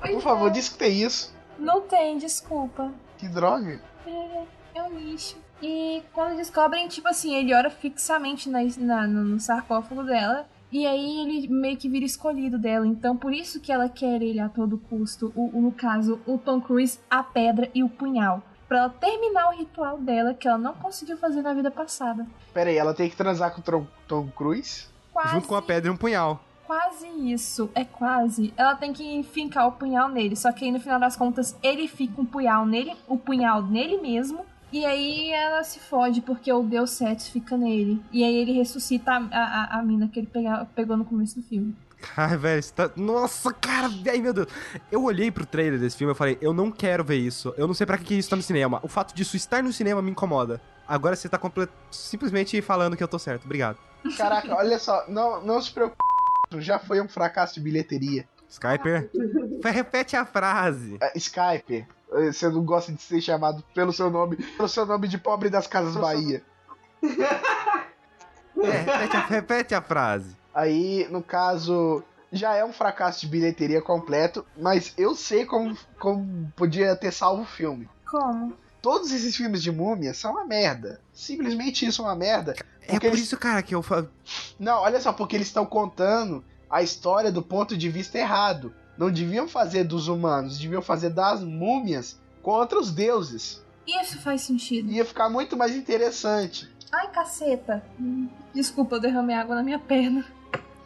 Por favor, diz que tem isso. Não tem, desculpa. Que droga. É um lixo. E quando descobrem, tipo assim, ele ora fixamente na, na- no, no sarcófago dela. E aí ele meio que vira escolhido dela. Então por isso que ela quer ele a todo custo. O, o- no caso, o Tom Cruise, a pedra e o punhal. Pra ela terminar o ritual dela que ela não conseguiu fazer na vida passada. Pera aí, ela tem que transar com o Tom, Tom Cruise? Quase, Junto com a pedra e um punhal. Quase isso. É quase. Ela tem que fincar o punhal nele. Só que aí no final das contas ele fica um punhal nele, o punhal nele mesmo. E aí ela se fode porque o Deus Sete fica nele. E aí ele ressuscita a, a, a mina que ele pega- pegou no começo do filme. Ai, velho, você tá... Nossa, cara, ai, meu Deus. Eu olhei pro trailer desse filme e falei, eu não quero ver isso. Eu não sei pra que que isso tá no cinema. O fato disso estar no cinema me incomoda. Agora você tá comple- simplesmente falando que eu tô certo. Obrigado. Caraca, olha só, não, não se preocupe. Já foi um fracasso de bilheteria. Skyper, repete a frase. Ah, Skype, eh, você não gosta de ser chamado pelo seu nome, pelo seu nome de pobre das Casas Bahia. É, repete, a, repete a frase. Aí, no caso, já é um fracasso de bilheteria completo, mas eu sei como, como podia ter salvo o filme. Como? Todos esses filmes de múmia são uma merda. Simplesmente isso é uma merda. É por eles- isso, cara, que eu falo. Não, olha só, porque eles estão contando a história do ponto de vista errado. Não deviam fazer dos humanos, deviam fazer das múmias contra os deuses. Isso faz sentido. Ia ficar muito mais interessante. Ai, caceta. Desculpa, eu derramei água na minha perna.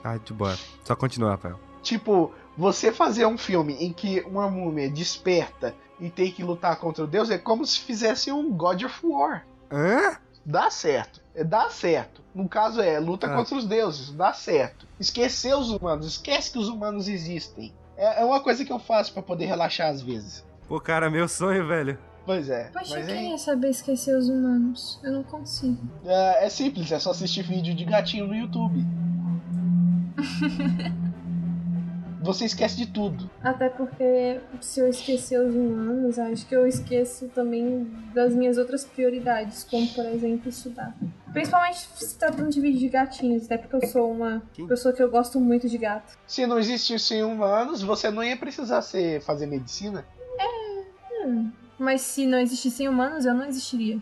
Ai, de boa. Só continua, Rafael. Tipo, você fazer um filme em que uma múmia desperta e tem que lutar contra o deus é como se fizesse um God of War. Hã? Dá certo. É, dá certo. No caso é luta Ah. contra os deuses. Dá certo. Esquecer os humanos. Esquece que os humanos existem. É, é uma coisa que eu faço pra poder relaxar às vezes. Pô, cara, meu sonho, velho. Pois é. Poxa, mas eu é, queria saber esquecer os humanos. Eu não consigo. é, é simples. É só assistir vídeo de gatinho no YouTube. Você esquece de tudo. Até porque se eu esquecer os humanos, acho que eu esqueço também das minhas outras prioridades, como por exemplo estudar. Principalmente se tratando de vídeo de gatinhos, até porque eu sou uma pessoa que eu gosto muito de gato. Se não existissem humanos, você não ia precisar ser, fazer medicina. Mas se não existissem humanos, eu não existiria.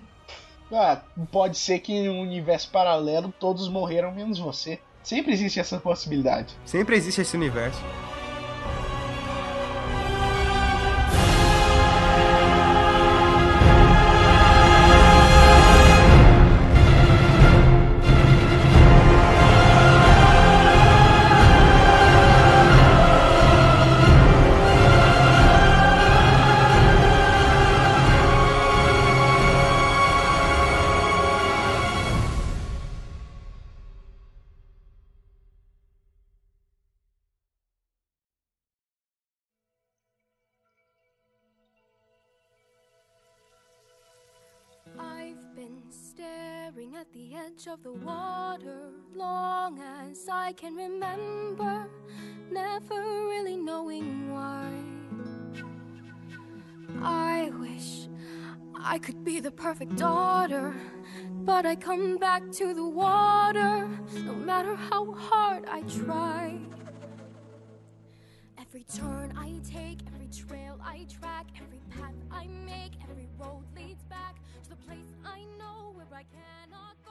Ah, pode ser que em um universo paralelo todos morreram menos você. Sempre existe essa possibilidade. Sempre existe esse universo. Edge of the water long as I can remember, never really knowing why. I wish I could be the perfect daughter, but I come back to the water no matter how hard I try. Every Every turn I take, every trail I track, every path I make, every road leads back to the place I know where I cannot go,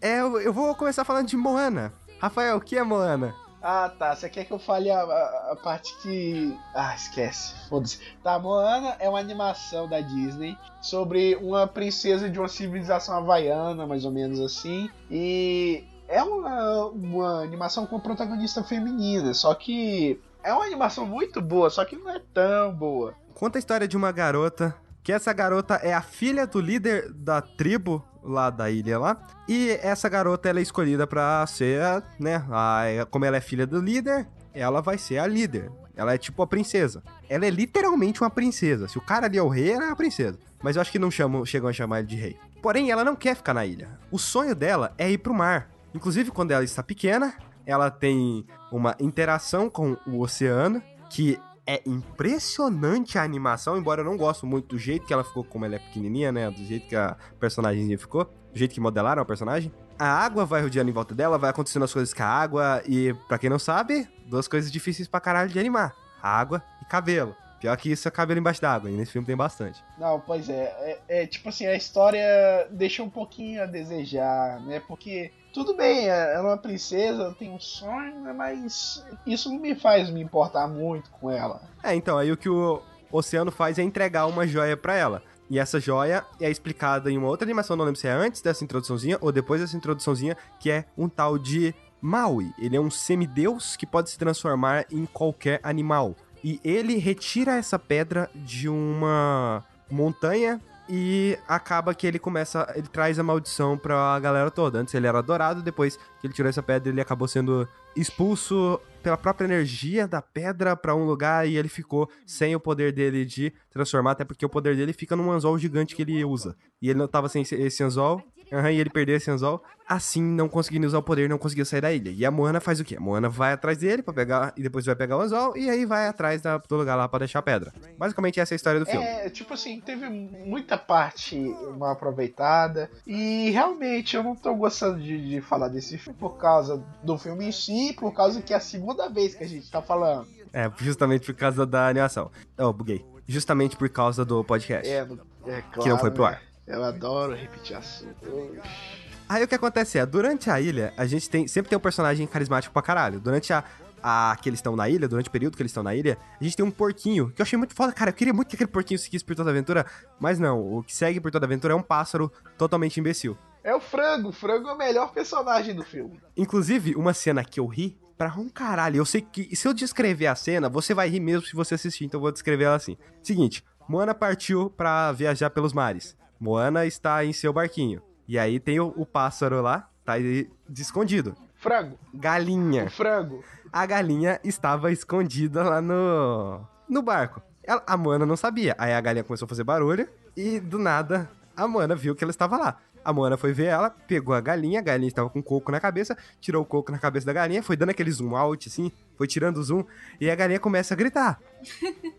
É, eu, vou começar falando de Moana. Rafael, o que é Moana? Ah, tá. Você quer que eu fale a, a- a parte que. Ah, esquece. Foda-se. Tá, Moana é uma animação da Disney sobre uma princesa de uma civilização havaiana, mais ou menos assim. E é uma, uma animação com protagonista feminina. Só que. É uma animação muito boa, só que não é tão boa. Conta a história de uma garota, que essa garota é a filha do líder da tribo lá da ilha lá. E essa garota ela é escolhida pra ser, né, a, como ela é filha do líder, ela vai ser a líder. Ela é tipo a princesa. Ela é literalmente uma princesa. Se o cara ali é o rei, ela é a princesa. Mas eu acho que não chamam, chegam a chamar ele de rei. Porém, ela não quer ficar na ilha. O sonho dela é ir pro mar. Inclusive, quando ela está pequena, ela tem uma interação com o oceano que é impressionante a animação, embora eu não gosto muito do jeito que ela ficou como ela é pequenininha, né? Do jeito que a personagem ficou, do jeito que modelaram a personagem. A água vai rodeando em volta dela, vai acontecendo as coisas com a água e, pra quem não sabe, duas coisas difíceis pra caralho de animar: água e cabelo. Pior que isso é cabelo embaixo d'água, e nesse filme tem bastante. Não, pois é, é, é, tipo assim, a história deixa um pouquinho a desejar, né? Porque tudo bem, ela é uma princesa, tem um sonho, né? mas isso não me faz me importar muito com ela. É, então, aí o que o oceano faz é entregar uma joia pra ela. E essa joia é explicada em uma outra animação, não lembro se é antes dessa introduçãozinha ou depois dessa introduçãozinha, que é um tal de Maui. Ele é um semideus que pode se transformar em qualquer animal. E ele retira essa pedra de uma montanha e acaba que ele começa, ele traz a maldição pra galera toda. Antes ele era adorado, depois que ele tirou essa pedra, ele acabou sendo expulso pela própria energia da pedra pra um lugar e ele ficou sem o poder dele de transformar, até porque o poder dele fica num anzol gigante que ele usa. E ele não tava sem esse anzol, aham, e ele perdeu esse anzol, assim não conseguindo usar o poder, não conseguiu sair da ilha. E a Moana faz o quê? A Moana vai atrás dele pra pegar, e depois vai pegar o anzol, e aí vai atrás da, do lugar lá pra deixar a pedra. Basicamente essa é a história do filme. É, tipo assim, teve muita parte mal aproveitada. E realmente eu não tô gostando de, de falar desse filme por causa do filme em si, por causa que é a segunda vez que a gente tá falando. É, justamente por causa da animação. Oh, buguei. Justamente por causa do podcast. É, é claro. que não foi pro né? ar. Eu adoro repetir assunto. Oxi. Aí o que acontece é, durante a ilha, a gente tem sempre tem um personagem carismático pra caralho. Durante a, a que eles estão na ilha, durante o período que eles estão na ilha, a gente tem um porquinho, que eu achei muito foda, cara. Eu queria muito que aquele porquinho seguisse por toda a aventura, mas não, o que segue por toda a aventura é um pássaro totalmente imbecil. É o frango, o frango é o melhor personagem do filme. Inclusive, uma cena que eu ri pra um caralho. Eu sei que se eu descrever a cena, você vai rir mesmo se você assistir, então eu vou descrever ela assim. Seguinte, Moana partiu pra viajar pelos mares. Moana está em seu barquinho. E aí tem o, o pássaro lá, tá aí escondido. Frango, Galinha. o frango. A galinha estava escondida lá no, no barco. Ela- a Moana não sabia. Aí a galinha começou a fazer barulho e do nada a Moana viu que ela estava lá. A Moana foi ver ela, pegou a galinha, a galinha estava com coco na cabeça, tirou o coco na cabeça da galinha, foi dando aquele zoom out assim, foi tirando o zoom e a galinha começa a gritar.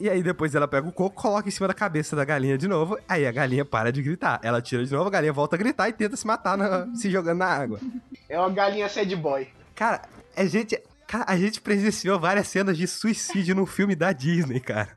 E aí depois ela pega o coco, coloca em cima da cabeça da galinha de novo, aí a galinha para de gritar. Ela tira de novo, a galinha volta a gritar e tenta se matar, na- se jogando na água. É uma galinha sad boy. Cara, a gente, cara, a gente presenciou várias cenas de suicídio no filme da Disney, cara.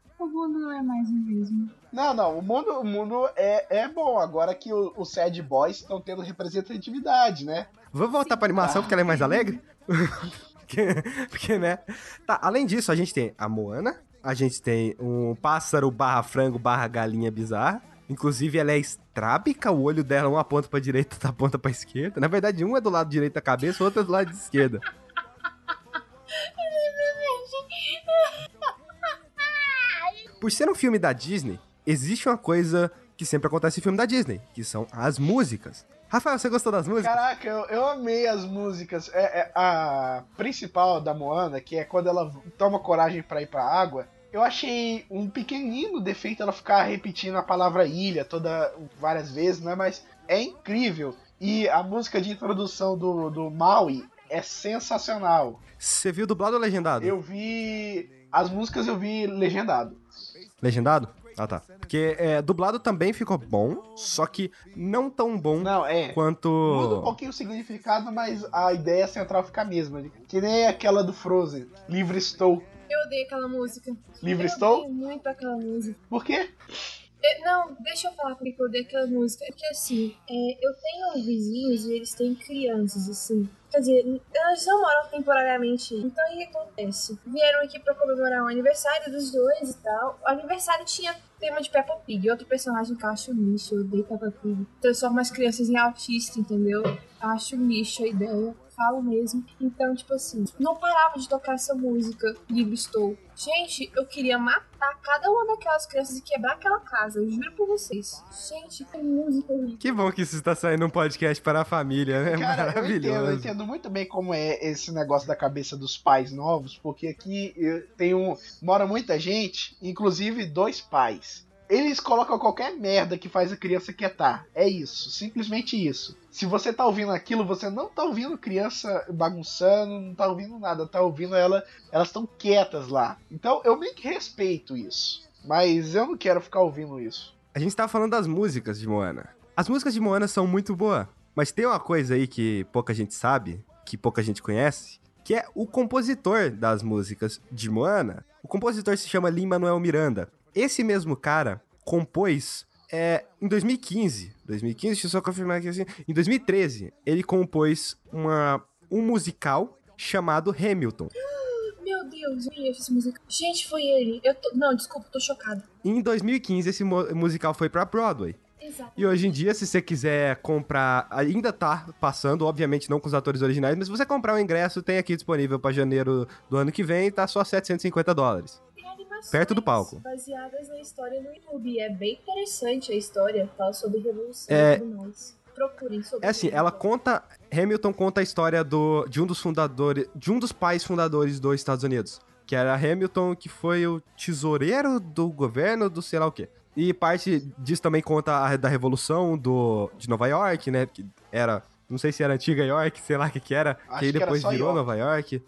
Não é mais o mesmo. Não, não, o mundo, o mundo é, é bom, agora que o- os sad boys estão tendo representatividade, né? Vamos voltar pra animação porque ela é mais alegre? porque, porque, né? Tá, além disso, a gente tem a Moana, a gente tem um pássaro barra frango barra galinha bizarra. Inclusive, ela é estrábica, o olho dela um aponta pra direita, outra aponta pra esquerda. Na verdade, um é do lado direito da cabeça, o outro é do lado de esquerda. Por ser um filme da Disney, existe uma coisa que sempre acontece em filme da Disney, que são as músicas. Rafael, você gostou das músicas? Caraca, eu, eu amei as músicas. É, é, a principal da Moana, que é quando ela toma coragem pra ir pra água, eu achei um pequenino defeito ela ficar repetindo a palavra ilha toda várias vezes, né? Mas é incrível. E a música de introdução do, do Maui é sensacional. Você viu dublado ou legendado? Eu vi. As músicas eu vi legendado. Legendado? Ah, tá. Porque é, dublado também ficou bom, só que não tão bom Não, é. quanto. Muda um pouquinho o significado, mas a ideia central fica a mesma. Que nem aquela do Frozen. Livre estou. Eu odeio aquela música. Livre eu estou? odeio muito aquela música. Por quê? É, não, deixa eu falar porque eu odeio aquela música. É porque assim, é, eu tenho vizinhos e eles têm crianças, assim. Quer dizer, elas não moram temporariamente. Então o que acontece? Vieram aqui pra comemorar o aniversário dos dois e tal. O aniversário tinha tema de Peppa Pig. Outro personagem que eu acho lixo, eu odeio Peppa Pig. Transforma as crianças em autista, entendeu? Acho lixo a ideia. Falo mesmo. Então, tipo assim, não parava de tocar essa música, Livre Estou. Gente, eu queria matar cada uma daquelas crianças e quebrar aquela casa, eu juro por vocês. Gente, que música horrível. Que bom que isso está saindo um podcast para a família, né? Cara, eu Maravilhoso. entendo, eu entendo muito bem como é esse negócio da cabeça dos pais novos, porque aqui eu tenho. Mora muita gente, inclusive dois pais. Eles colocam qualquer merda que faz a criança quietar. É isso, simplesmente isso. Se você tá ouvindo aquilo, você não tá ouvindo criança bagunçando, não tá ouvindo nada, tá ouvindo ela, elas estão quietas lá. Então eu meio que respeito isso, mas eu não quero ficar ouvindo isso. A gente tava falando das músicas de Moana. As músicas de Moana são muito boas, mas tem uma coisa aí que pouca gente sabe, que pouca gente conhece, que é o compositor das músicas de Moana. O compositor se chama Lin-Manuel Miranda. Esse mesmo cara compôs é, em 2015. 2015, deixa eu só confirmar aqui assim. Em 2013, ele compôs uma, um musical chamado Hamilton. Meu Deus, eu essa música. Gente, foi ele. Eu tô... Não, desculpa, tô chocada. Em 2015, esse musical foi pra Broadway. Exato. E hoje em dia, se você quiser comprar, ainda tá passando, obviamente não com os atores originais, mas se você comprar o ingresso, tem aqui disponível pra janeiro do ano que vem, tá só 750 dólares. Animações Perto do palco. Baseadas na história no YouTube. É bem interessante a história, fala sobre revolução É- e tudo mais. Procurem sobre É assim, ela Hamilton. conta, Hamilton conta a história do, de um dos fundadores, de um dos pais fundadores dos Estados Unidos, que era Hamilton, que foi o tesoureiro do governo do sei lá o quê. E parte disso também conta a, da revolução do, de Nova York, né, que era, não sei se era antiga York, sei lá o que que era, Acho que aí que depois só virou York. Nova York.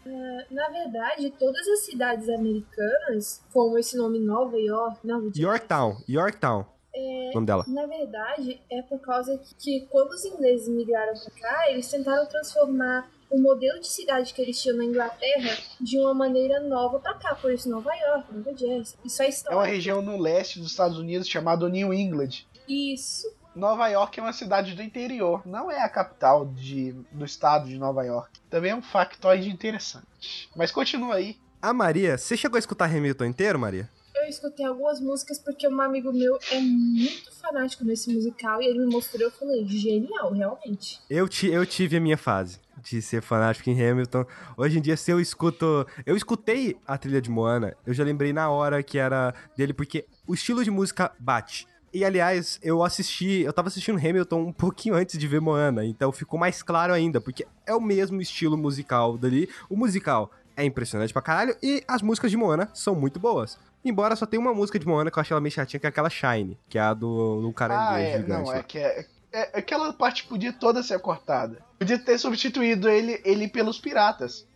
Na verdade, todas as cidades americanas, como esse nome Nova York, não, Yorktown, Yorktown, o nome dela. Na verdade, é por causa que, que quando os ingleses migraram pra cá, eles tentaram transformar o modelo de cidade que eles tinham na Inglaterra de uma maneira nova pra cá, por isso Nova York, Nova Jersey. Isso é É história. uma região no leste dos Estados Unidos chamada New England. Isso. Nova York é uma cidade do interior, não é a capital de, do estado de Nova York. Também é um factoide interessante. Mas continua aí. A Maria, você chegou a escutar Hamilton inteiro, Maria? Eu escutei algumas músicas porque um amigo meu é muito fanático nesse musical e ele me mostrou e eu falei, genial, realmente. Eu, ti, eu tive a minha fase de ser fanático em Hamilton. Hoje em dia, se eu escuto. Eu escutei a trilha de Moana, eu já lembrei na hora que era dele, porque o estilo de música bate. E aliás, eu assisti. Eu tava assistindo Hamilton um pouquinho antes de ver Moana, então ficou mais claro ainda, porque é o mesmo estilo musical dali. O musical é impressionante pra caralho e as músicas de Moana são muito boas. Embora só tenha uma música de Moana que eu acho ela meio chatinha, que é aquela Shine, que é a do, do caranguejo Ah, é, gigante. não, é que é, é- aquela parte podia toda ser cortada. Podia ter substituído ele, ele pelos piratas.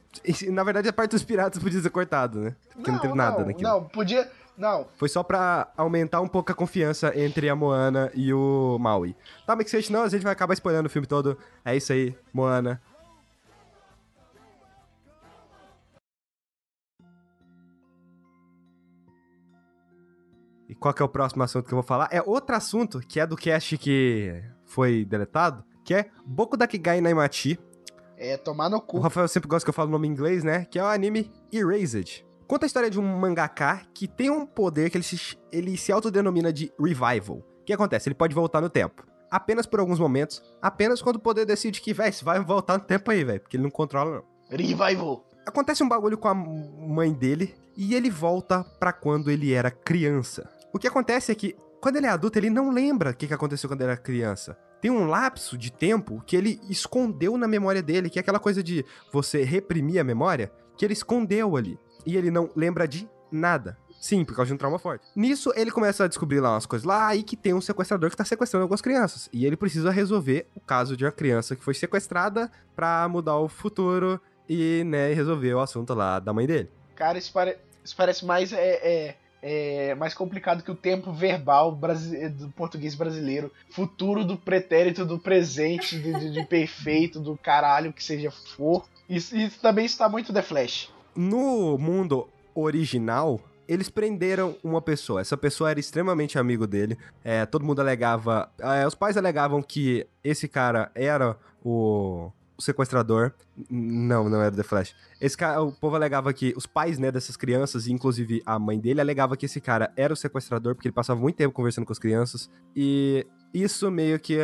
Na verdade, a parte dos piratas podia ser cortado, né? Porque não, teve nada não, naquilo. Não, podia. Não, Foi só pra aumentar um pouco a confiança entre a Moana e o Maui. Tá, mas que senão a gente vai acabar spoilando o filme todo. É isso aí, Moana. E qual que é o próximo assunto que eu vou falar? É outro assunto que é do cast que foi deletado, que é Boku Dakigai Naimachi, é tomar no o cu. Rafael sempre gosta que eu falo o nome em inglês, né? Que é o anime Erased. Conta a história de um mangaka que tem um poder que ele se, ele se autodenomina de Revival. O que acontece? Ele pode voltar no tempo. Apenas por alguns momentos. Apenas quando o poder decide que, véi, você vai voltar no tempo aí, velho. Porque ele não controla, não. Revival. Acontece um bagulho com a mãe dele e ele volta pra quando ele era criança. O que acontece é que, quando ele é adulto, ele não lembra o que que aconteceu quando ele era criança. Tem um lapso de tempo que ele escondeu na memória dele, que é aquela coisa de você reprimir a memória, que ele escondeu ali. E ele não lembra de nada. Sim, por causa de um trauma forte. Nisso, ele começa a descobrir lá umas coisas lá e que tem um sequestrador que tá sequestrando algumas crianças. E ele precisa resolver o caso de uma criança que foi sequestrada pra mudar o futuro e, né, resolver o assunto lá da mãe dele. Cara, isso, pare- isso parece mais é, é, é mais complicado que o tempo verbal brasi- do português brasileiro. Futuro do pretérito, do presente, de perfeito, do caralho que seja for. Isso, isso também está muito The Flash. No mundo original, eles prenderam uma pessoa. Essa pessoa era extremamente amigo dele. É, todo mundo alegava. é, os pais alegavam que esse cara era o, o sequestrador. Não, não era The Flash. Esse cara, o povo alegava que os pais, né, dessas crianças, inclusive a mãe dele, alegava que esse cara era o sequestrador, porque ele passava muito tempo conversando com as crianças. E isso meio que.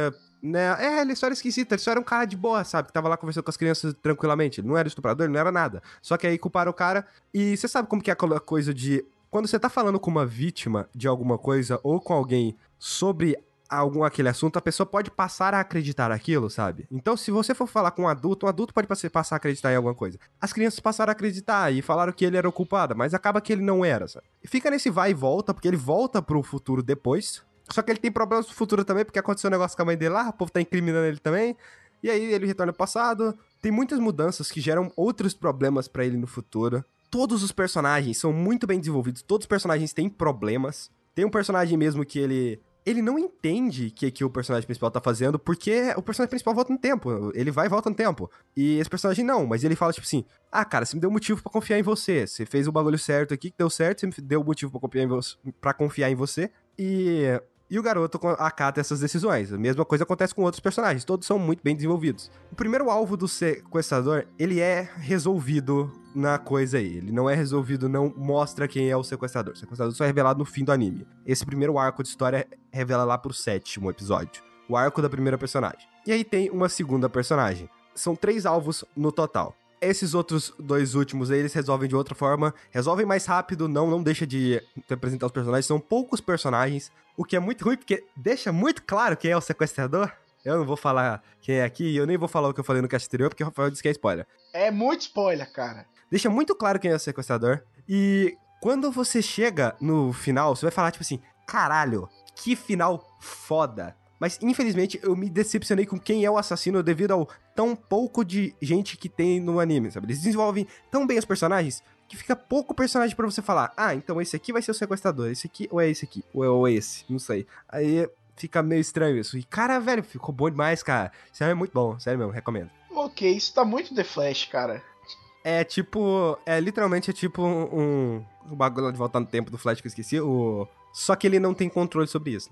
Né, é, ele só era esquisito, ele só era um cara de boa, sabe? Que tava lá conversando com as crianças tranquilamente. Ele não era estuprador, ele não era nada. Só que aí culparam o cara. E você sabe como que é aquela coisa de. Quando você tá falando com uma vítima de alguma coisa ou com alguém sobre algum aquele assunto, a pessoa pode passar a acreditar aquilo, sabe? Então, se você for falar com um adulto, um adulto pode passar a acreditar em alguma coisa. As crianças passaram a acreditar e falaram que ele era o culpado, mas acaba que ele não era, sabe? E fica nesse vai e volta, porque ele volta pro futuro depois. Só que ele tem problemas no futuro também, porque aconteceu um negócio com a mãe dele lá, o povo tá incriminando ele também. E aí ele retorna ao passado. Tem muitas mudanças que geram outros problemas pra ele no futuro. Todos os personagens são muito bem desenvolvidos, todos os personagens têm problemas. Tem um personagem mesmo que ele ele não entende o que, que o personagem principal tá fazendo, porque o personagem principal volta no tempo. Ele vai e volta no tempo. E esse personagem não, mas ele fala tipo assim: Ah, cara, você me deu motivo pra confiar em você. Você fez o bagulho certo aqui, que deu certo, você me deu motivo pra confiar em. Pra confiar em você. E. E o garoto acata essas decisões. A mesma coisa acontece com outros personagens. Todos são muito bem desenvolvidos. O primeiro alvo do sequestrador, ele é resolvido na coisa aí. Ele não é resolvido, não mostra quem é o sequestrador. O sequestrador só é revelado no fim do anime. Esse primeiro arco de história revela lá pro sétimo episódio. O arco da primeira personagem. E aí tem uma segunda personagem. São três alvos no total. Esses outros dois últimos aí, eles resolvem de outra forma. Resolvem mais rápido, não, não deixa de apresentar os personagens. São poucos personagens, o que é muito ruim, porque deixa muito claro quem é o sequestrador. Eu não vou falar quem é aqui, e eu nem vou falar o que eu falei no cast anterior, porque o Rafael disse que é spoiler. É muito spoiler, cara. Deixa muito claro quem é o sequestrador. E quando você chega no final, você vai falar, tipo assim, caralho, que final foda. Mas infelizmente eu me decepcionei com quem é o assassino devido ao tão pouco de gente que tem no anime, sabe? Eles desenvolvem tão bem os personagens que fica pouco personagem pra você falar. Ah, então esse aqui vai ser o sequestrador, esse aqui ou é esse aqui, ou é ou é esse, não sei. Aí fica meio estranho isso. E cara, velho, ficou bom demais, cara. Isso é muito bom, sério mesmo, recomendo. Ok, isso tá muito The Flash, cara. É tipo. É literalmente é tipo um. um o bagulho de voltar no tempo do Flash que eu esqueci. O... Só que ele não tem controle sobre isso.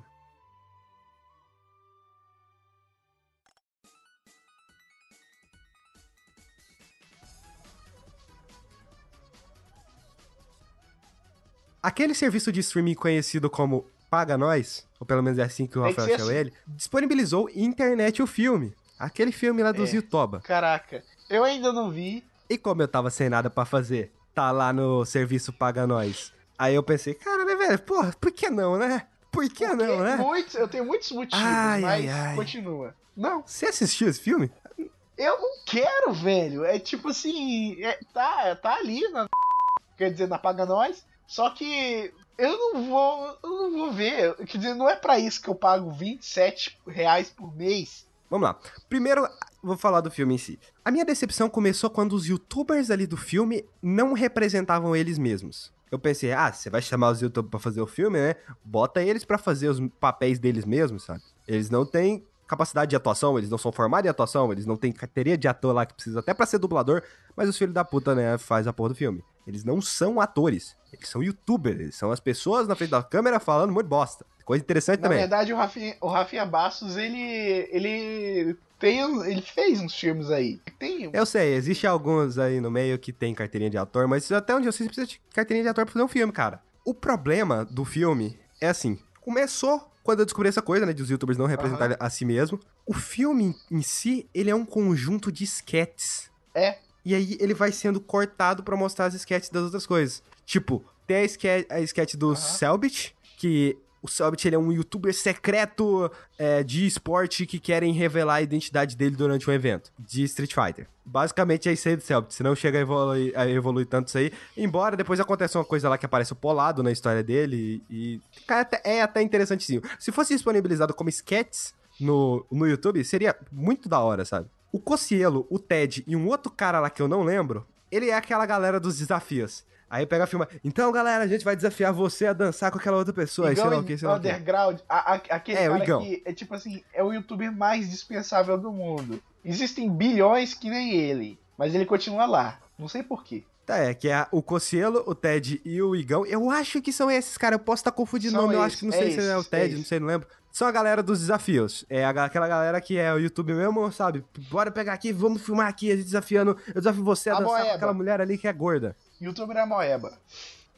Aquele serviço de streaming conhecido como Paga Nós, ou pelo menos é assim que o que Rafael chama ele, disponibilizou internet o filme. Aquele filme lá do É. Ziltoba. Caraca, eu ainda não vi. E como eu tava sem nada pra fazer, tá lá no serviço Paga Nós. Aí eu pensei, cara, né, velho? Porra, por que não, né? Por que Porque não, né? muitos, eu tenho muitos motivos, Ai, mas ai, ai. continua. Não, Você assistiu esse filme? eu não quero, velho. É tipo assim, é- tá, tá ali na. Quer dizer, na Paga Nós. Só que eu não vou. Eu não vou ver. Quer dizer, não é pra isso que eu pago 27 reais por mês. Vamos lá. Primeiro, vou falar do filme em si. A minha decepção começou quando os youtubers ali do filme não representavam eles mesmos. Eu pensei, ah, você vai chamar os youtubers pra fazer o filme, né? Bota eles pra fazer os papéis deles mesmos, sabe? Eles não têm capacidade de atuação, eles não são formados em atuação, eles não têm carteirinha de ator lá que precisa até pra ser dublador, mas os filhos da puta, né, faz a porra do filme. Eles não são atores, eles são youtubers, eles são as pessoas na frente da câmera falando muito bosta. Coisa interessante Na também. verdade, o Rafinha, o Rafinha Bastos, ele. ele. tem. ele fez uns filmes aí. Tem. Eu sei, existe alguns aí no meio que tem carteirinha de ator, mas até onde eu sei, você precisa de carteirinha de ator pra fazer um filme, cara. O problema do filme é assim, começou quando eu descobri essa coisa, né, de os youtubers não representarem a si mesmo. O filme em si, ele é um conjunto de sketches. É. E aí ele vai sendo cortado pra mostrar as sketches das outras coisas. Tipo, tem a sketch, a sketch do Selbit, que o Selbit ele é um youtuber secreto é, de esporte que querem revelar a identidade dele durante um evento de Street Fighter. Basicamente é isso aí do Selbit, se não chega a evoluir, a evoluir tanto isso aí. Embora depois aconteça uma coisa lá que aparece o Polado na história dele e, e é até interessantezinho. Se fosse disponibilizado como sketches no, no YouTube, seria muito da hora, sabe? O Cocielo, o Ted e um outro cara lá que eu não lembro, ele é aquela galera dos desafios. Aí pega a filma. Então, galera, a gente vai desafiar você a dançar com aquela outra pessoa. e sei lá o que, sei lá o underground, a- a- aquele É, o cara Igão. que é tipo assim, é o youtuber mais dispensável do mundo. Existem bilhões que nem ele, mas ele continua lá. Não sei porquê. Tá, é, que é o Cocielo, o Ted e o Igão. Eu acho que são esses, cara. Eu posso estar confundindo o São nome, eu esses, acho que não é sei se é o Ted, é não sei, não lembro. São a galera dos desafios. É aquela galera que é o YouTube mesmo, sabe? Bora pegar aqui, vamos filmar aqui, a gente desafiando. Eu desafio você a, A dançar com aquela mulher ali que é gorda. Youtuber é Moeba.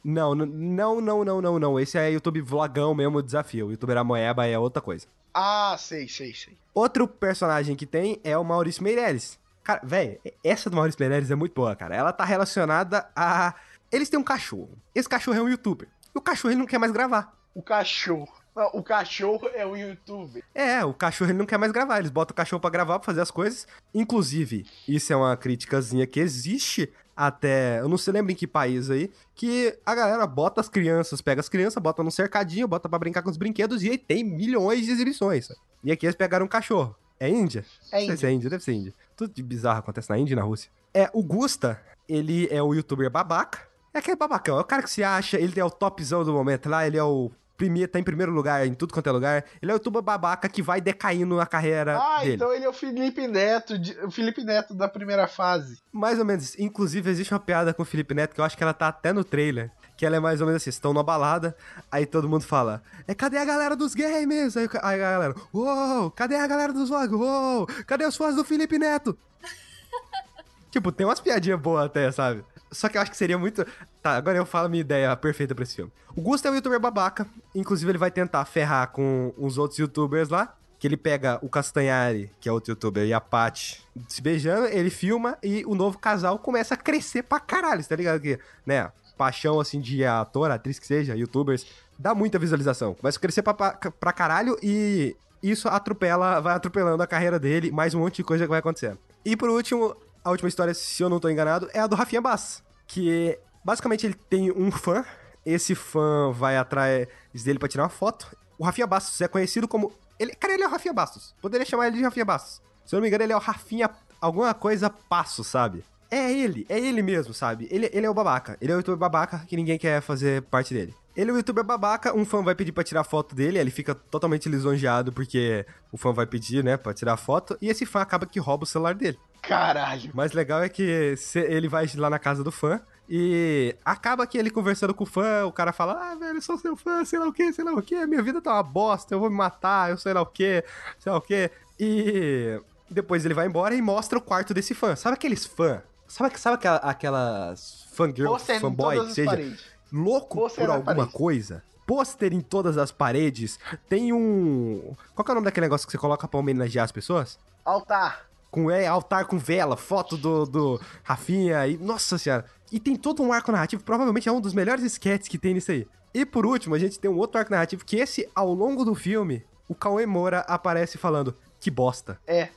Não, não, não, não, não, não. Esse é YouTube vlogão mesmo, o desafio. Youtuber Amoeba é outra coisa. Ah, sei, sei, sei. Outro personagem que tem é o Maurício Meirelles. Cara, velho, essa do Maurício Meirelles é muito boa, cara. Ela tá relacionada a. Eles têm um cachorro. Esse cachorro é um youtuber. E o cachorro ele não quer mais gravar. O cachorro. Não, o cachorro é o youtuber. É, o cachorro ele não quer mais gravar. Eles botam o cachorro pra gravar, pra fazer as coisas. Inclusive, isso é uma criticazinha que existe até. Eu não sei lembro em que país aí. Que a galera bota as crianças, pega as crianças, bota num cercadinho, bota pra brincar com os brinquedos e aí tem milhões de exibições. E aqui eles pegaram um cachorro. É Índia? É Não sei se é Índia, deve ser Índia. Tudo de bizarro acontece na Índia e na Rússia. É, o Gusta, ele é o youtuber babaca. É aquele babacão, é o cara que se acha, ele é o topzão do momento lá, ele é o primeiro, tá em primeiro lugar em tudo quanto é lugar. Ele é o youtuber babaca que vai decaindo na carreira Ah, dele. então ele é o Felipe Neto, o Felipe Neto da primeira fase. Mais ou menos. Inclusive, existe uma piada com o Felipe Neto que eu acho que ela tá até no trailer. Que ela é mais ou menos assim: estão numa balada, aí todo mundo fala: É, cadê a galera dos games? Aí, aí a galera: Uou, cadê a galera dos vlogs? Uou, cadê os fãs do Felipe Neto? tipo, tem umas piadinhas boas até, sabe? Só que eu acho que seria muito. Tá, agora eu falo a minha ideia perfeita pra esse filme. O Gusto é um youtuber babaca. Inclusive, ele vai tentar ferrar com os outros youtubers lá. Que ele pega o Castanhari, que é outro youtuber, e a Paty se beijando, ele filma e o novo casal começa a crescer pra caralho, tá ligado? Que, né, paixão assim de ator, atriz que seja, youtubers, dá muita visualização. Começa a crescer pra, pra, pra caralho e isso atropela, vai atropelando a carreira dele, mais um monte de coisa que vai acontecendo. E por último, a última história, se eu não tô enganado, é a do Rafinha Bass, que basicamente ele tem um fã, esse fã vai atrás dele pra tirar uma foto. O Rafinha Bastos é conhecido como. Ele, cara, ele é o Rafinha Bastos. Poderia chamar ele de Rafinha Bastos. Se eu não me engano, ele é o Rafinha. Alguma coisa Passo, sabe? É ele, é ele mesmo, sabe? Ele, ele é o babaca. Ele é o youtuber babaca que ninguém quer fazer parte dele. Ele é o youtuber babaca, um fã vai pedir pra tirar foto dele, ele fica totalmente lisonjeado porque o fã vai pedir, né, pra tirar foto, e esse fã acaba que rouba o celular dele. Caralho. O mais legal é que ele vai lá na casa do fã e acaba que ele conversando com o fã, o cara fala: Ah, velho, eu sou seu fã, sei lá o que, sei lá o que, minha vida tá uma bosta, eu vou me matar, eu sei lá o que, sei lá o que. E depois ele vai embora e mostra o quarto desse fã. Sabe aqueles fã? Sabe, sabe aquela- aquelas fangirl, Pôster em fanboy, que seja? paredes. Louco por alguma coisa. Pôster em todas as paredes. Tem um. Qual que é o nome daquele negócio que você coloca pra homenagear as pessoas? Altar. Com é, altar com vela, foto do, do Rafinha e. Nossa senhora! E tem todo um arco narrativo, provavelmente é um dos melhores sketches que tem nisso aí. E por último, a gente tem um outro arco narrativo que esse, ao longo do filme, o Cauê Moura aparece falando que bosta. É.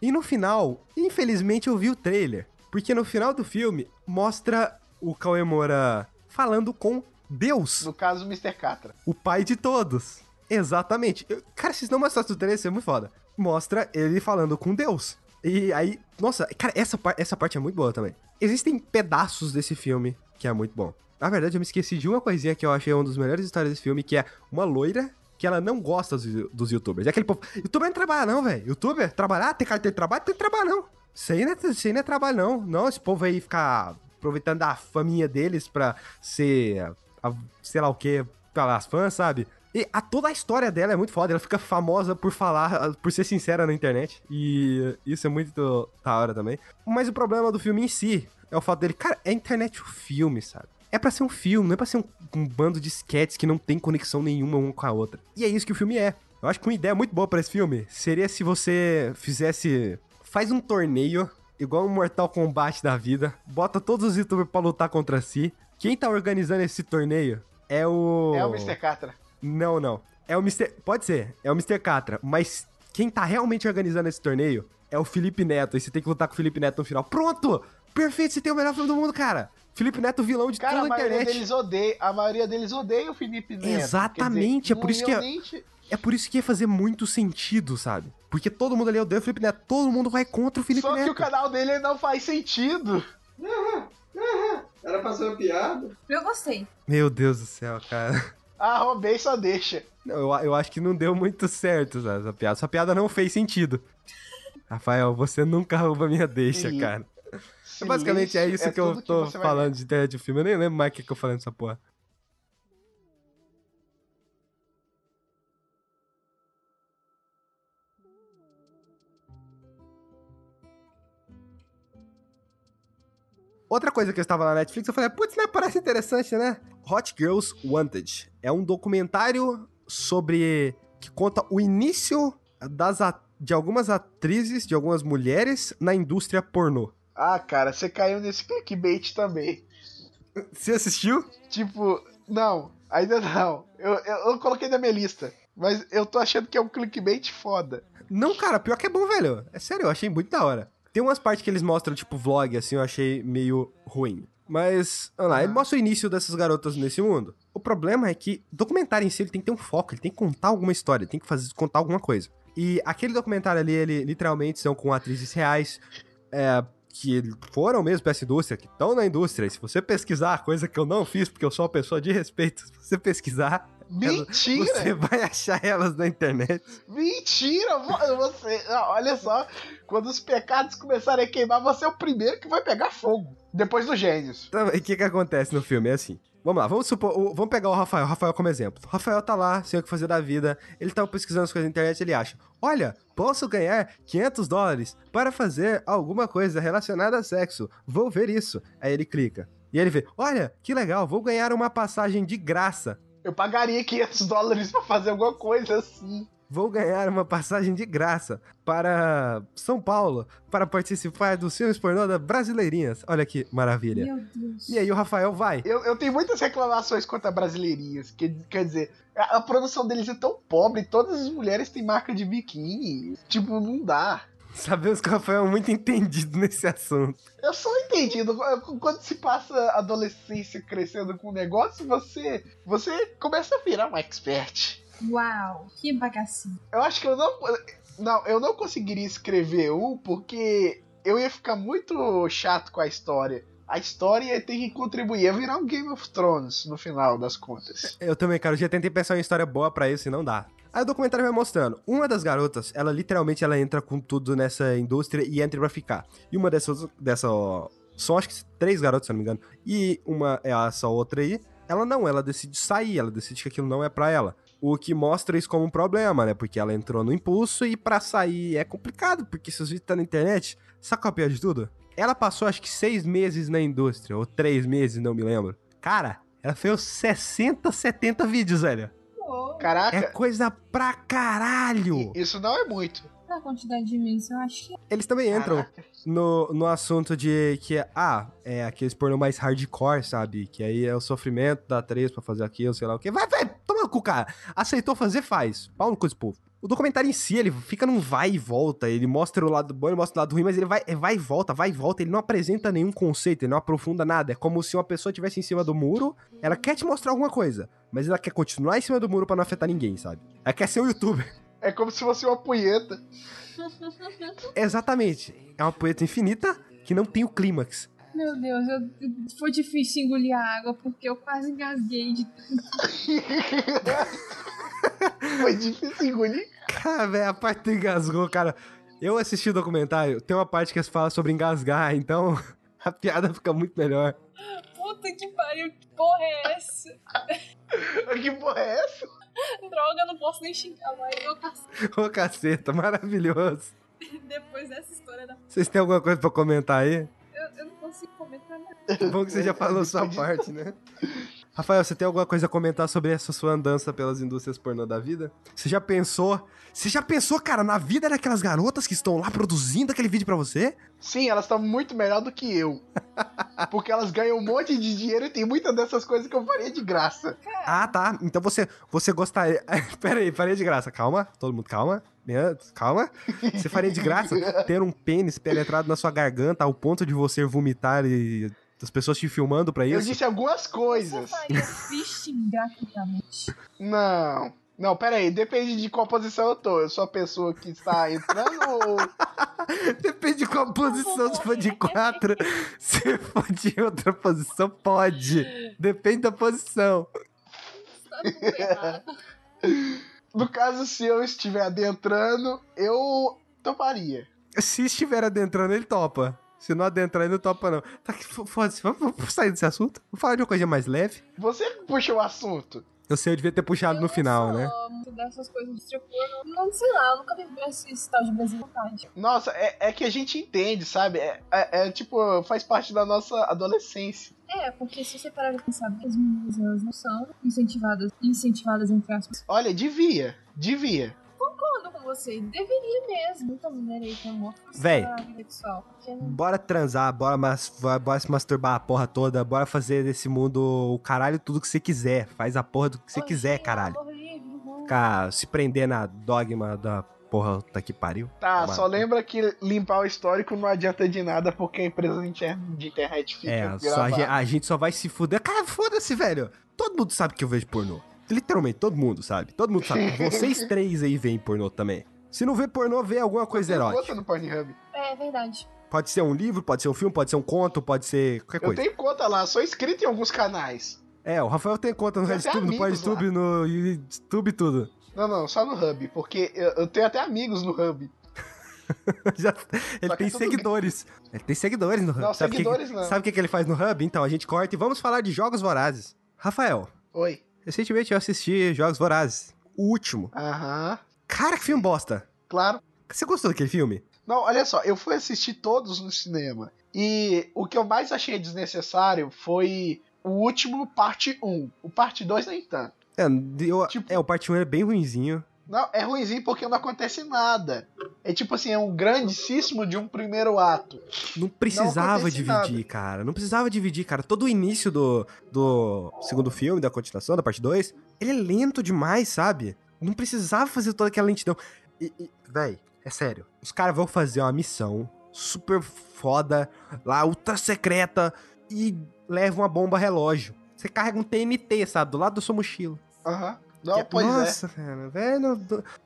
E no final, infelizmente eu vi o trailer. Porque no final do filme mostra o Cauê Moura falando com Deus, No caso, o Mr. Catra. o pai de todos. Exatamente. Eu- cara, se não mostrasse o trailer, isso é muito foda. Mostra ele falando com Deus. E aí, nossa, cara, essa, essa parte é muito boa também. Existem pedaços desse filme que é muito bom. Na verdade, eu me esqueci de uma coisinha que eu achei uma das melhores histórias desse filme, que é uma loira que ela não gosta dos, dos youtubers. É aquele povo, youtuber não trabalha não, velho. Youtuber, trabalhar, ter carteira de trabalho, tem que trabalhar não. Isso aí não é, isso aí não é trabalho não. Não, esse povo aí ficar aproveitando da faminha deles pra ser, a- sei lá o que, pelas fãs, sabe? E a, toda a história dela é muito foda. Ela fica famosa por falar, por ser sincera na internet. E isso é muito da hora também. Mas o problema do filme em si é o fato dele, cara, é internet o filme, sabe? É pra ser um filme, não é pra ser um, um bando de sketches que não tem conexão nenhuma uma com a outra. E é isso que o filme é. Eu acho que uma ideia muito boa pra esse filme seria se você fizesse. Faz um torneio, igual um Mortal Kombat da vida, bota todos os youtubers pra lutar contra si. Quem tá organizando esse torneio é o. É o Mr. Catra. Não, não. É o Mr. Pode ser, é o Mr. Catra, mas quem tá realmente organizando esse torneio é o Felipe Neto. E você tem que lutar com o Felipe Neto no final. Pronto! Perfeito, você tem o melhor filme do mundo, cara. Felipe Neto, vilão de Cara, toda a internet. deles odeia, a maioria deles odeia o Felipe Neto. Exatamente, Quer é por isso que é- É por isso que ia fazer muito sentido, sabe? Porque todo mundo ali odeia o Felipe Neto. Todo mundo vai contra o Felipe Só Neto. que o canal dele não faz sentido. Era pra ser uma piada? Eu gostei. Meu Deus do céu, cara. Ah, roubei, só deixa. Não, eu, eu acho que não deu muito certo sabe, essa piada. Essa piada não fez sentido. Rafael, você nunca rouba minha deixa, Sim. cara. Basicamente é Silêncio isso que eu tô vai falando de ideia de filme. Eu nem lembro mais o que, que eu falei nessa porra. Outra coisa que eu estava na Netflix, eu falei, putz, né, parece interessante, né? Hot Girls Wanted. É um documentário sobre... que conta o início das de algumas atrizes, de algumas mulheres na indústria pornô. Ah, cara, você caiu nesse clickbait também. Você assistiu? Tipo, não, ainda não. Eu, eu, eu coloquei na minha lista. Mas eu tô achando que é um clickbait foda. Não, cara, pior que é bom, velho. É sério, eu achei muito da hora. Tem umas partes que eles mostram, tipo, vlog, assim, eu achei meio ruim. Mas, olha lá, ele mostra o início dessas garotas nesse mundo. O problema é que o documentário em si ele tem que ter um foco, ele tem que contar alguma história, ele tem que fazer, contar alguma coisa. E aquele documentário ali, ele literalmente são com atrizes reais, é, que foram mesmo pra essa indústria, que estão na indústria. E se você pesquisar, coisa que eu não fiz, porque eu sou uma pessoa de respeito, se você pesquisar, Mentira! você vai achar elas na internet. Mentira! vo- Você. Olha só, quando os pecados começarem a queimar, você é o primeiro que vai pegar fogo. Depois dos gênios. Então, e o que que acontece no filme? É assim. Vamos lá, vamos supor, vamos pegar o Rafael, Rafael como exemplo. O Rafael tá lá, sem o que fazer da vida, ele tá pesquisando as coisas na internet, ele acha, olha, posso ganhar 500 dólares para fazer alguma coisa relacionada a sexo, vou ver isso. Aí ele clica, e ele vê, olha, que legal, vou ganhar uma passagem de graça. Eu pagaria 500 dólares pra fazer alguma coisa assim. Vou ganhar uma passagem de graça para São Paulo para participar dos filmes pornô da Brasileirinhas. Olha que maravilha. Meu Deus. E aí o Rafael vai. Eu, eu tenho muitas reclamações contra brasileirinhas. Que, quer dizer, a, a produção deles é tão pobre, todas as mulheres têm marca de biquíni. Tipo, não dá. Sabemos que o Rafael é muito entendido nesse assunto. Eu sou entendido. Quando se passa adolescência crescendo com o negócio, você, você começa a virar um expert. Uau, que bagacinho. Eu acho que eu não. Não, eu não conseguiria escrever um porque eu ia ficar muito chato com a história. A história tem que contribuir a virar um Game of Thrones no final das contas. Eu também, cara, eu já tentei pensar em uma história boa pra isso e não dá. Aí o documentário vai mostrando. Uma das garotas, ela literalmente ela entra com tudo nessa indústria e entra pra ficar. E uma dessas, dessa, ó, são acho que três garotas, se eu não me engano. E uma é essa outra aí. Ela não, ela decide sair, ela decide que aquilo não é pra ela. O que mostra isso como um problema, né? Porque ela entrou no impulso e pra sair é complicado, porque se os vídeos tá na internet, sabe qual é o pior de tudo? Ela passou acho que seis meses na indústria, ou três meses, não me lembro. Cara, ela fez 60, 70 vídeos, velho. Caraca, É coisa pra caralho! isso não é muito. A quantidade de meses, eu acho que Eles também entram Caraca. no, no assunto de que, ah, é aqueles pornô mais hardcore, sabe? Que aí é o sofrimento da atriz pra fazer aquilo, sei lá o quê. Vai, vai, toma no cu, cara. Aceitou fazer, faz. Pau no cu desse povo. O documentário em si, ele fica num vai e volta. Ele mostra o lado bom, ele mostra o lado ruim, mas ele vai, é vai e volta, vai e volta. Ele não apresenta nenhum conceito, ele não aprofunda nada. É como se uma pessoa estivesse em cima do muro, ela quer te mostrar alguma coisa, mas ela quer continuar em cima do muro pra não afetar ninguém, sabe? Ela quer ser um youtuber. É como se fosse uma punheta. Exatamente. É uma poeta infinita que não tem o clímax. Meu Deus, eu- foi difícil engolir a água porque eu quase engasguei de Foi difícil engolir. Cara, velho, a parte do engasgou, cara. Eu assisti o documentário, tem uma parte que falam sobre engasgar, então a piada fica muito melhor. Puta que pariu, que porra é essa? Que porra é essa? Droga, eu não posso nem xingar mais. Eu passei Ô, caceta, maravilhoso. depois dessa história da. Vocês têm alguma coisa pra comentar aí? Eu, eu não consigo comentar nada. Que bom que você já falou sua parte, né? Rafael, você tem alguma coisa a comentar sobre essa sua andança pelas indústrias pornô da vida? Você já pensou? Você já pensou, cara, na vida daquelas garotas que estão lá produzindo aquele vídeo pra você? Sim, elas estão muito melhor do que eu. Porque elas ganham um monte de dinheiro e tem muitas dessas coisas que eu faria de graça. Ah, tá. Então você, você gostaria. Pera aí, faria de graça. Calma, todo mundo calma. Calma. Você faria de graça ter um pênis penetrado na sua garganta ao ponto de você vomitar e as pessoas te filmando pra Eu isso? disse algumas Você coisas. faria fisting gratuitamente. Não. Não, pera aí, depende de qual posição eu tô. Eu sou a pessoa que está entrando ou. Depende de qual posição, se for de quatro. Se for de outra posição, pode. Depende da posição. No caso, se eu estiver adentrando, eu toparia. Se estiver adentrando, ele topa. Se não adentrar, ele não topa, não. Tá, que fo- foda-se. Vamos, sair desse assunto? Vamos falar de uma coisa mais leve. Você puxa o assunto. Eu sei, eu devia ter puxado no final, né? Eu muito dessas coisas de tipo, eu não, não sei lá, eu nunca vi esse, esse tal de Brasil vontade. Nossa, é, é que a gente entende, sabe? É, é- é, tipo, faz parte da nossa adolescência. É, porque se você parar de pensar, as meninas elas não são incentivadas, incentivadas entre aspas. Olha, devia, devia. Você, deveria mesmo. Muita mulher aí tem amor Véi. sexual. Porque não Bora transar, bora, mas, bora se masturbar a porra toda, bora fazer desse mundo o caralho tudo que você quiser. Faz a porra do que você Hoje quiser, caralho. livre. Ficar se prender na dogma da porra tá que pariu. Tá, Toma. só lembra que limpar o histórico não adianta de nada porque a empresa de inter- de internet fica É, só a, gravada. gente, a gente só vai se fuder. Cara, foda-se, velho. Todo mundo sabe que eu vejo pornô. Literalmente, todo mundo sabe. Todo mundo sabe. Vocês três aí veem pornô também. Se não vê pornô, vê alguma coisa Eu erótica. conta no Pornhub. É verdade. Pode ser um livro, pode ser um filme, pode ser um conto, pode ser qualquer Eu coisa. tenho conta lá, sou inscrito em alguns canais. É, o Rafael tem conta no RedTube, no PodTube, no YouTube tudo. Não, não, só no Hub, porque eu, eu tenho até amigos no Hub. Já- ele tem é seguidores. Ele tem seguidores no Hub. Não, sabe o que- seguidores não. Sabe o que, que ele faz no Hub? Então, a gente corta e vamos falar de Jogos Vorazes. Rafael, Oi. Recentemente eu assisti Jogos Vorazes. O último. Aham. Cara, que filme bosta. Claro. Você gostou daquele filme? Não, olha só, eu fui assistir todos no cinema. E o que eu mais achei desnecessário foi o último parte 1. O parte 2 nem tanto. É, eu- Tipo- é o parte 1 é bem ruinzinho. Não, é ruimzinho porque não acontece nada. É tipo assim, é um grandíssimo de um primeiro ato. Não precisava acontece dividir, nada. cara. Não precisava dividir, cara. Todo o início do, do segundo filme, da continuação, da parte 2, ele é lento demais, sabe? Não precisava fazer toda aquela lentidão. E, e véi, é sério. Os caras vão fazer uma missão super foda, lá, ultra secreta, e levam uma bomba relógio. Você carrega um TNT, sabe? Do lado da sua mochila. Aham. Não, Que é- pois é. Nossa, cara, velho.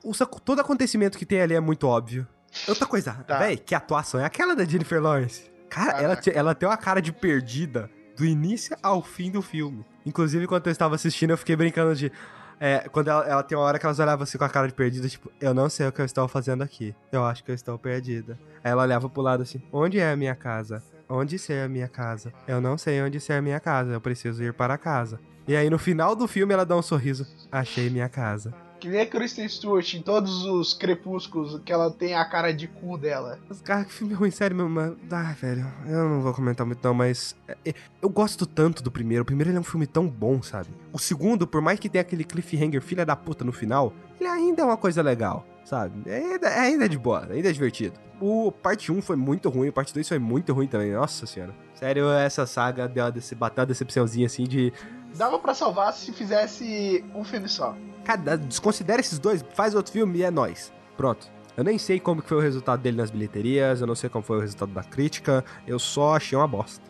o todo acontecimento que tem ali é muito óbvio. Outra coisa, Tá. velho, que atuação é aquela da Jennifer Lawrence. Cara, ela, Caraca. ela tem uma cara de perdida do início ao fim do filme. Inclusive, quando eu estava assistindo, eu fiquei brincando de. é, quando ela, ela tem uma hora que elas olhavam assim com a cara de perdida, tipo, eu não sei o que eu estou fazendo aqui. Eu acho que eu estou perdida. Aí ela olhava pro lado assim, onde é a minha casa? Onde ser a minha casa? Eu não sei onde ser a minha casa, eu preciso ir para casa. E aí no final do filme ela dá um sorriso. Achei minha casa. Que nem a Kristen Stewart em todos os crepúsculos, que ela tem a cara de cu dela. Os caras, que filme ruim, sério mesmo. mas- Ah, velho, eu não vou comentar muito não, mas... é, Eu gosto tanto do primeiro. O primeiro é um filme tão bom, sabe? O segundo, por mais que tenha aquele cliffhanger filha da puta no final, ele ainda é uma coisa legal, sabe? É Ainda, é de boa, ainda é divertido. O parte 1 foi muito ruim, o parte 2 foi muito ruim também, nossa senhora. Sério, essa saga deu uma dece- bateu uma decepçãozinha assim de... Dava pra salvar se fizesse um filme só. Cara, desconsidera esses dois, faz outro filme e é nóis. Pronto. Eu nem sei como que foi o resultado dele nas bilheterias, eu não sei como foi o resultado da crítica, eu só achei uma bosta.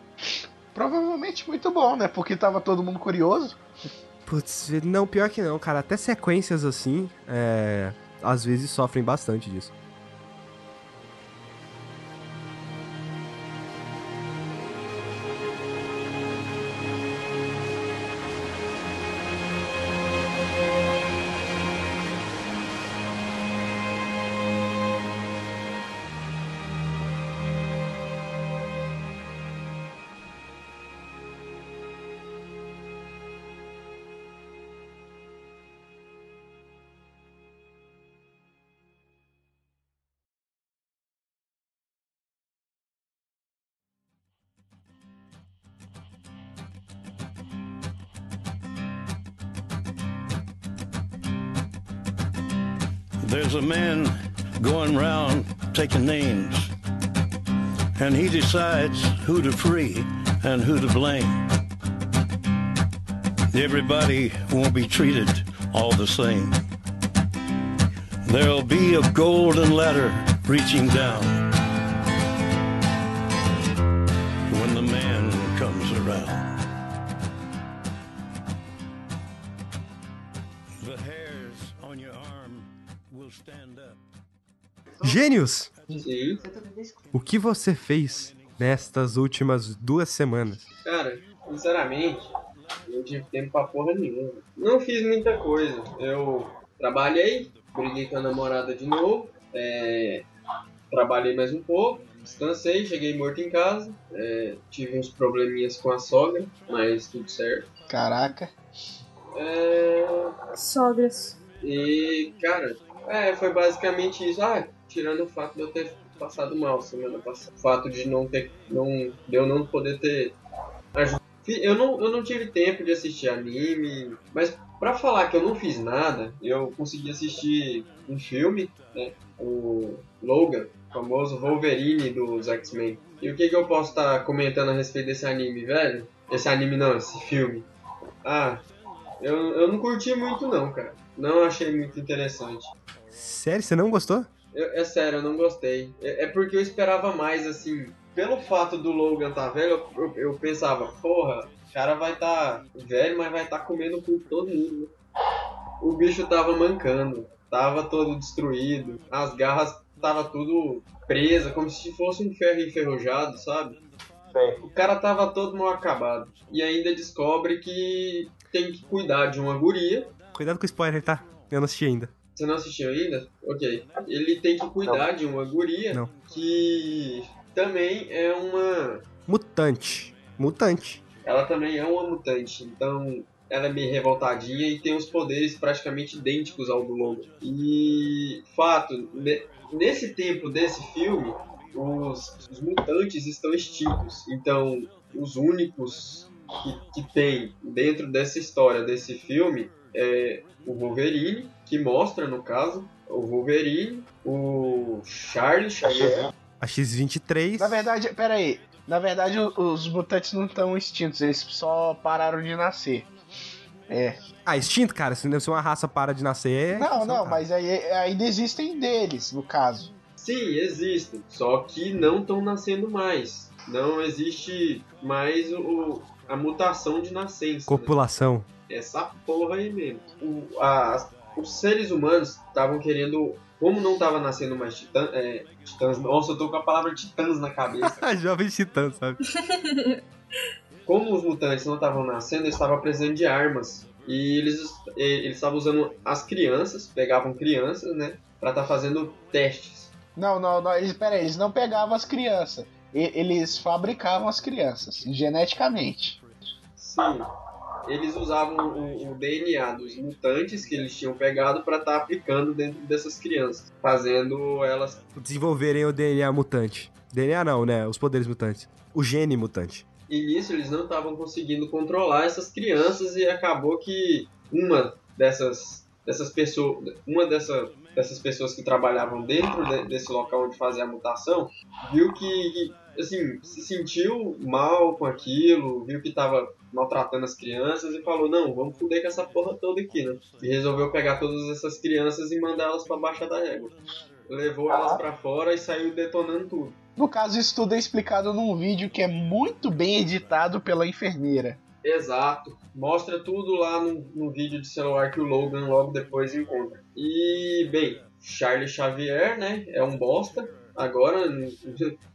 Provavelmente muito bom, né? Porque tava todo mundo curioso. Putz, não, pior que não, cara. Até sequências assim, é, às vezes sofrem bastante disso. There's a man going round taking names, and he decides who to free and who to blame. Everybody won't be treated all the same. There'll be a golden ladder reaching down Gênios! Sim. O que você fez nestas últimas duas semanas? Cara, sinceramente, não tive tempo pra porra nenhuma. Não fiz muita coisa. Eu trabalhei, briguei com a namorada de novo, é, trabalhei mais um pouco, descansei, cheguei morto em casa, é, tive uns probleminhas com a sogra, mas tudo certo. Caraca. É, Sogras. e, cara, é, foi basicamente isso. Ah, tirando o fato de eu ter passado mal semana passada. O fato de não ter. Não, de eu não poder ter. Eu não, eu não tive tempo de assistir anime, mas pra falar que eu não fiz nada, eu consegui assistir um filme, né? O Logan, o famoso Wolverine dos X-Men. E o que, que eu posso estar comentando a respeito desse anime, velho? Esse anime não, esse filme. Ah, eu, eu não curti muito não, cara. Não achei muito interessante. Sério, você não gostou? Eu- é sério, eu não gostei. É, é porque eu esperava mais, assim. Pelo fato do Logan tá velho, eu, eu, eu pensava, porra, o cara vai tá velho, mas vai tá comendo o cu de todo mundo. né? O bicho tava mancando, tava todo destruído, as garras tava tudo presa, como se fosse um ferro enferrujado, sabe? O cara tava todo mal acabado. E ainda descobre que tem que cuidar de uma guria Cuidado com o spoiler, tá? Eu não assisti ainda. Você não assistiu ainda? Ok. Ele tem que cuidar de uma guria Não. que também é uma. Mutante. Mutante. Ela também é uma mutante. Então ela é meio revoltadinha e tem os poderes praticamente idênticos ao do Logan. E fato, ne- nesse tempo desse filme, os, os mutantes estão extintos. Então, os únicos que, que tem dentro dessa história, desse filme, é o Wolverine, que mostra, no caso, o Wolverine, o Charlie Xavier. A X-23. Na verdade, pera aí. Na verdade, os mutantes não estão extintos, eles só pararam de nascer. É. Ah, extinto, cara. Se se uma raça para de nascer. é Não, não, cara. mas aí ainda existem deles, no caso. Sim, existem, só que não estão nascendo mais. Não existe mais o, a mutação de nascença. né? Copulação. Essa porra aí mesmo. O- a- os seres humanos estavam querendo. Como não tava nascendo mais titã, é, titãs. Nossa, eu tô com a palavra titãs na cabeça. Jovem titã, sabe? Como os mutantes não estavam nascendo, eles estavam precisando de armas. E eles eles estavam usando as crianças, pegavam crianças, né? Pra estar fazendo testes. Não, não, não, eles, pera aí, eles não pegavam as crianças. E- Eles fabricavam as crianças, geneticamente. Sim. Eles usavam o, o DNA dos mutantes que eles tinham pegado pra estar aplicando dentro dessas crianças, fazendo elas Desenvolverem o DNA mutante. DNA não, né? Os poderes mutantes. O gene mutante. E nisso eles não estavam conseguindo controlar essas crianças e acabou que uma dessas, dessas pessoas, uma dessa, dessas pessoas que trabalhavam dentro de- desse local onde fazia a mutação, viu que, assim, se sentiu mal com aquilo, viu que estava maltratando as crianças e falou, não, vamos fuder com essa porra toda aqui, né? E resolveu pegar todas essas crianças e mandar elas pra baixa da régua. Levou elas pra fora e saiu detonando tudo. No caso, isso tudo é explicado num vídeo que é muito bem editado pela enfermeira. Exato. Mostra tudo lá no, no vídeo de celular que o Logan logo depois encontra. E, bem, Charlie Xavier, né? É um bosta. Agora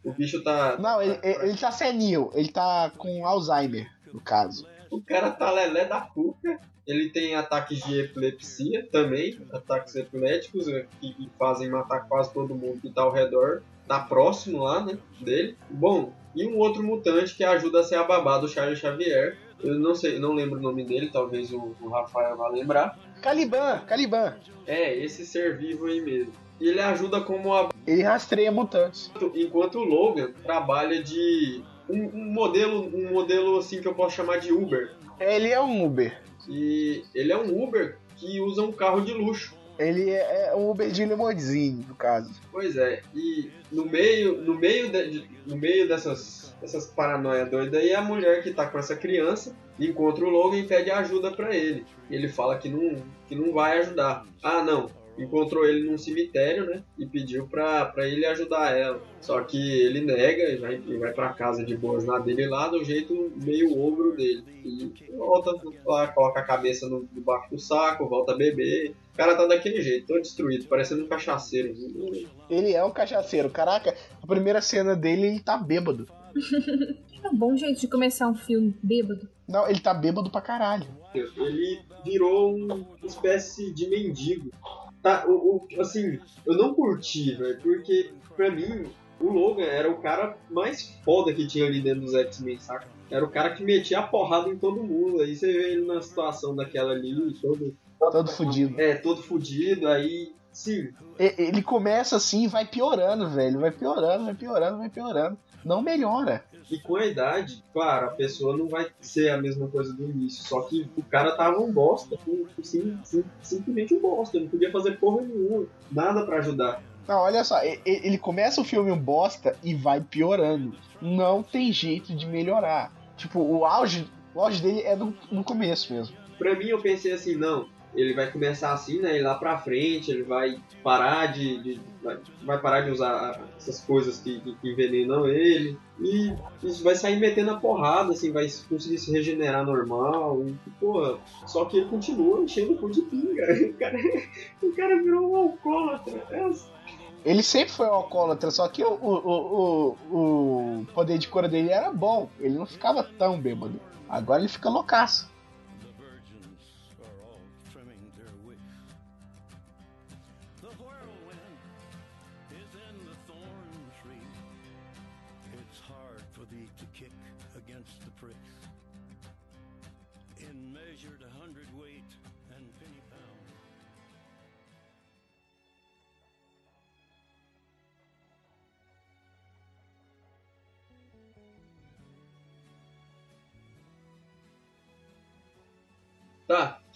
o bicho tá. Não, ele, ele ele tá senil, ele tá com Alzheimer, no caso. O cara tá lelé da cuca. Ele tem ataques de epilepsia também. Ataques epiléticos eh, que, que fazem matar quase todo mundo que tá ao redor. Tá próximo lá, né? Dele. Bom, e um outro mutante que ajuda a ser a babá do Charlie Xavier. Eu não sei, não lembro o nome dele, talvez o, o Rafael vá lembrar. Caliban, Caliban. É, esse ser vivo aí mesmo. E ele ajuda como a... Ele rastreia mutantes. enquanto o Logan trabalha de um, um modelo, um modelo assim que eu posso chamar de Uber. Ele é um Uber. E ele é um Uber que usa um carro de luxo. Ele é um Uber de limousine, no caso. Pois é, e no meio, no meio, de- no meio dessas, dessas paranoia doida aí, a mulher que tá com essa criança encontra o Logan e pede ajuda pra ele. E ele fala que não, que não vai ajudar. Ah, não, encontrou ele num cemitério, né? E pediu pra, pra ele ajudar ela. Só que ele nega e vai, e vai pra casa de boas na dele lá, do jeito meio ogro dele. E volta lá, coloca a cabeça no, debaixo do saco, volta a beber. O cara tá daquele jeito, todo destruído, parecendo um cachaceiro. Ele é um cachaceiro. Caraca, a primeira cena dele, ele tá bêbado. É um bom jeito de começar um filme bêbado. Não, ele tá bêbado pra caralho. Ele virou uma espécie de mendigo. Tá, o, o- assim, eu não curti, velho, porque pra mim o Logan era o cara mais foda que tinha ali dentro dos X-Men, saca? Era o cara que metia a porrada em todo mundo. Aí você vê ele na situação daquela ali, todo, Todo fudido. é, todo fudido, aí. Sim, Ele começa assim e vai piorando, velho. Vai piorando, vai piorando, vai piorando. Não melhora. E com a idade, claro, a pessoa não vai ser a mesma coisa do início. Só que o cara tava um bosta, sim, sim, simplesmente um bosta. Não podia fazer porra nenhuma, nada pra ajudar. Não, olha só, ele começa o filme um bosta e vai piorando. Não tem jeito de melhorar. Tipo, o auge, o auge dele é no, no começo mesmo. Pra mim, eu pensei assim, não, ele vai começar assim, né? E lá pra frente ele vai parar de. de- vai, parar de usar essas coisas que, que- que envenenam ele. E isso vai sair metendo a porrada, assim, vai conseguir se regenerar normal. E, porra, só que ele continua enchendo o cu de pinga. O cara, o cara virou um alcoólatra. É, Ele sempre foi um alcoólatra, só que o, o, o, o, o poder de cura dele era bom. Ele não ficava tão bêbado. Agora ele fica loucaço.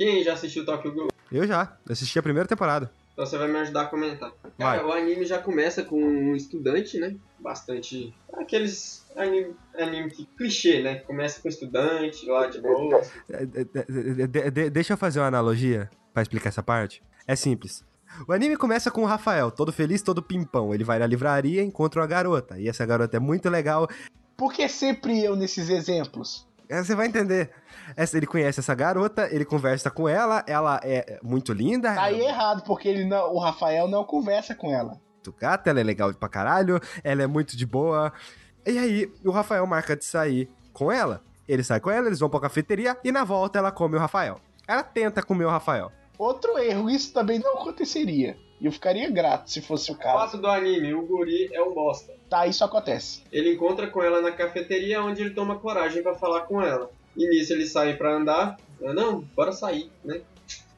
Quem já assistiu Tokyo Ghoul? Eu já, assisti a primeira temporada. Então você vai me ajudar a comentar. Cara, Vai. o anime já começa com um estudante, né? Bastante. Aqueles anime, anime que clichê, né? Começa com estudante lá de boa. É, é, é, de- de- deixa eu fazer uma analogia pra explicar essa parte. É simples. O anime começa com o Rafael, todo feliz, todo pimpão. Ele vai na livraria e encontra uma garota. E essa garota é muito legal. Por que sempre eu nesses exemplos? É, Você vai entender. Essa- ele conhece essa garota, ele conversa com ela, ela é muito linda. Tá aí errado, porque ele não, o Rafael não conversa com ela. muito gata, ela é legal pra caralho, ela é muito de boa. E aí, o Rafael marca de sair com ela. Ele sai com ela, eles vão pra cafeteria e na volta ela come o Rafael. Ela tenta comer o Rafael. Outro erro, isso também não aconteceria. E eu ficaria grato se fosse o caso. Fato do anime, o guri é um bosta. Tá, isso acontece. Ele encontra com ela na cafeteria onde ele toma coragem pra falar com ela. E nisso eles saem pra andar. Ah, Não, bora sair, né?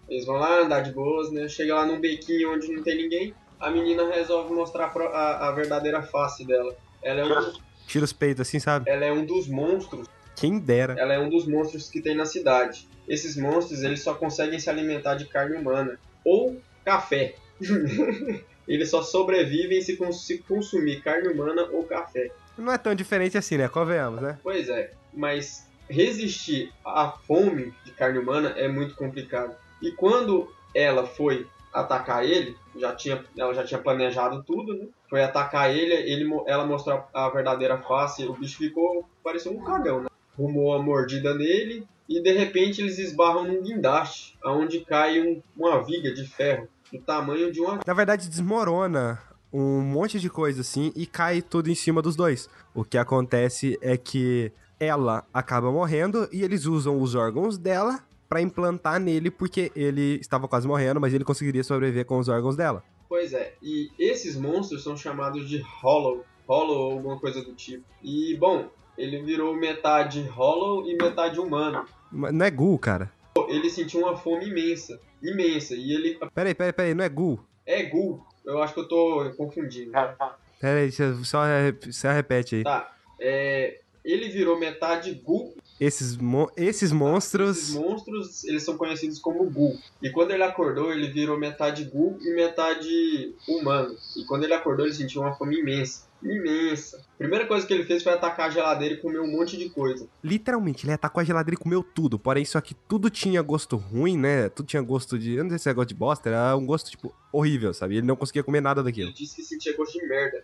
Eles vão lá andar de boas, né? Chega lá num bequinho onde não tem ninguém. A menina resolve mostrar a, a verdadeira face dela. Ela é, um, Tira os peitos assim, sabe? ela é um dos monstros Quem dera. ela é um dos monstros que tem na cidade. Esses monstros, eles só conseguem se alimentar de carne humana ou café. eles só sobrevivem se, cons- se consumir carne humana ou café. Não é tão diferente assim, né? Convenhamos, né? Pois é, mas resistir à fome de carne humana é muito complicado. E quando ela foi atacar ele, já tinha, ela já tinha planejado tudo, né? Foi atacar ele, ele ela mostrou a verdadeira face, o bicho ficou parecendo um cagão, né? Rumou a mordida nele e de repente eles esbarram num guindaste, aonde cai um- uma viga de ferro do tamanho de uma Na verdade, desmorona um monte de coisa assim e cai tudo em cima dos dois. O que acontece é que ela acaba morrendo e eles usam os órgãos dela pra implantar nele porque ele estava quase morrendo, mas ele conseguiria sobreviver com os órgãos dela. Pois é, e esses monstros são chamados de Hollow, Hollow ou alguma coisa do tipo. E, bom, ele virou metade Hollow e metade humano. Mas Não é Ghoul, cara. Ele sentiu uma fome imensa, imensa, e ele Peraí, peraí, peraí, não é Ghoul. é Ghoul. Eu acho que eu tô confundindo. Peraí, você só, re- só repete aí. Tá, é, ele virou metade Ghoul. Esses, mon- esses monstros. Esses monstros, eles são conhecidos como Ghoul. E quando ele acordou, ele virou metade Ghoul e metade humano. E quando ele acordou, ele sentiu uma fome imensa. imensa. Primeira coisa que ele fez foi atacar a geladeira e comer um monte de coisa. Literalmente, ele atacou a geladeira e comeu tudo. Porém, só que tudo tinha gosto ruim, né? Tudo tinha gosto de. Eu não sei se é gosto de bosta, era um gosto, tipo, horrível, sabe? Ele não conseguia comer nada daquilo. Ele disse que sentia gosto de merda.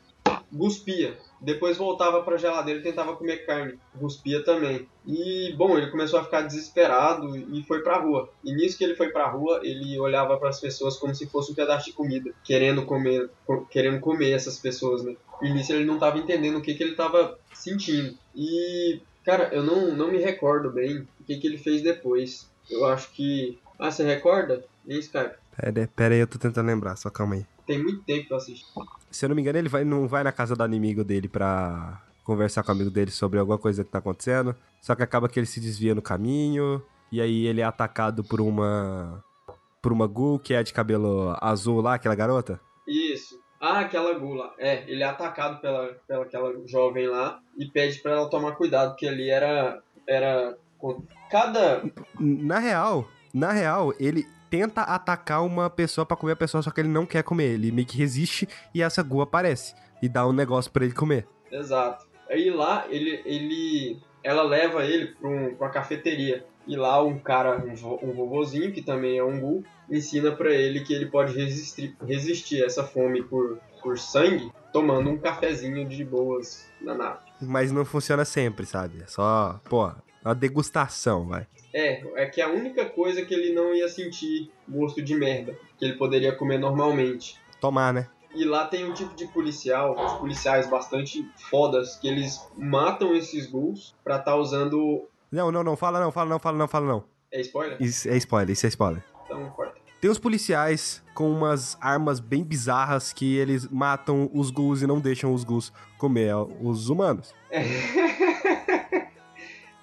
Guspia. Depois voltava pra geladeira e tentava comer carne. Guspia também. E, bom, ele começou a ficar desesperado e foi pra rua. E nisso que ele foi pra rua, ele olhava para as pessoas como se fosse um pedaço de comida. Querendo comer, co- querendo comer essas pessoas, né? E nisso ele não tava entendendo o que, que ele tava sentindo. E, cara, eu não, não me recordo bem o que, que ele fez depois. Eu acho que... Ah, você recorda? Em Skype. Pera, pera aí, eu tô tentando lembrar, só calma aí. Tem muito tempo que eu assisti. Se eu não me engano, ele vai, não vai na casa do inimigo dele pra conversar com o amigo dele sobre alguma coisa que tá acontecendo. Só que acaba que ele se desvia no caminho. E aí ele é atacado por uma. Por uma Ghoul, que é de cabelo azul lá, aquela garota. Ah, aquela gula. É, ele é atacado pela, pela aquela jovem lá e pede pra ela tomar cuidado, que ali era. Era. Cada. Na real, na real, ele tenta atacar uma pessoa pra comer a pessoa, só que ele não quer comer. Ele meio que resiste e essa Ghoul aparece. E dá um negócio pra ele comer. Exato. Aí lá ele. ele ela leva ele pra, um, pra uma cafeteria. E lá um cara, um, vo- um vovozinho, que também é um gul, ensina pra ele que ele pode resistir, resistir a essa fome por, por sangue tomando um cafezinho de boas na nave. Mas não funciona sempre, sabe? É só, pô, uma degustação, vai. É, é que a única coisa que ele não ia sentir gosto de merda, que ele poderia comer normalmente. Tomar, né? E lá tem um tipo de policial, os policiais bastante fodas, que eles matam esses ghouls pra tá usando. Não, não, não, fala não, fala não, fala não, fala não. É spoiler? Isso é spoiler, isso é spoiler. Então corta. Tem uns policiais com umas armas bem bizarras que eles matam os ghouls e não deixam os ghouls comer os humanos.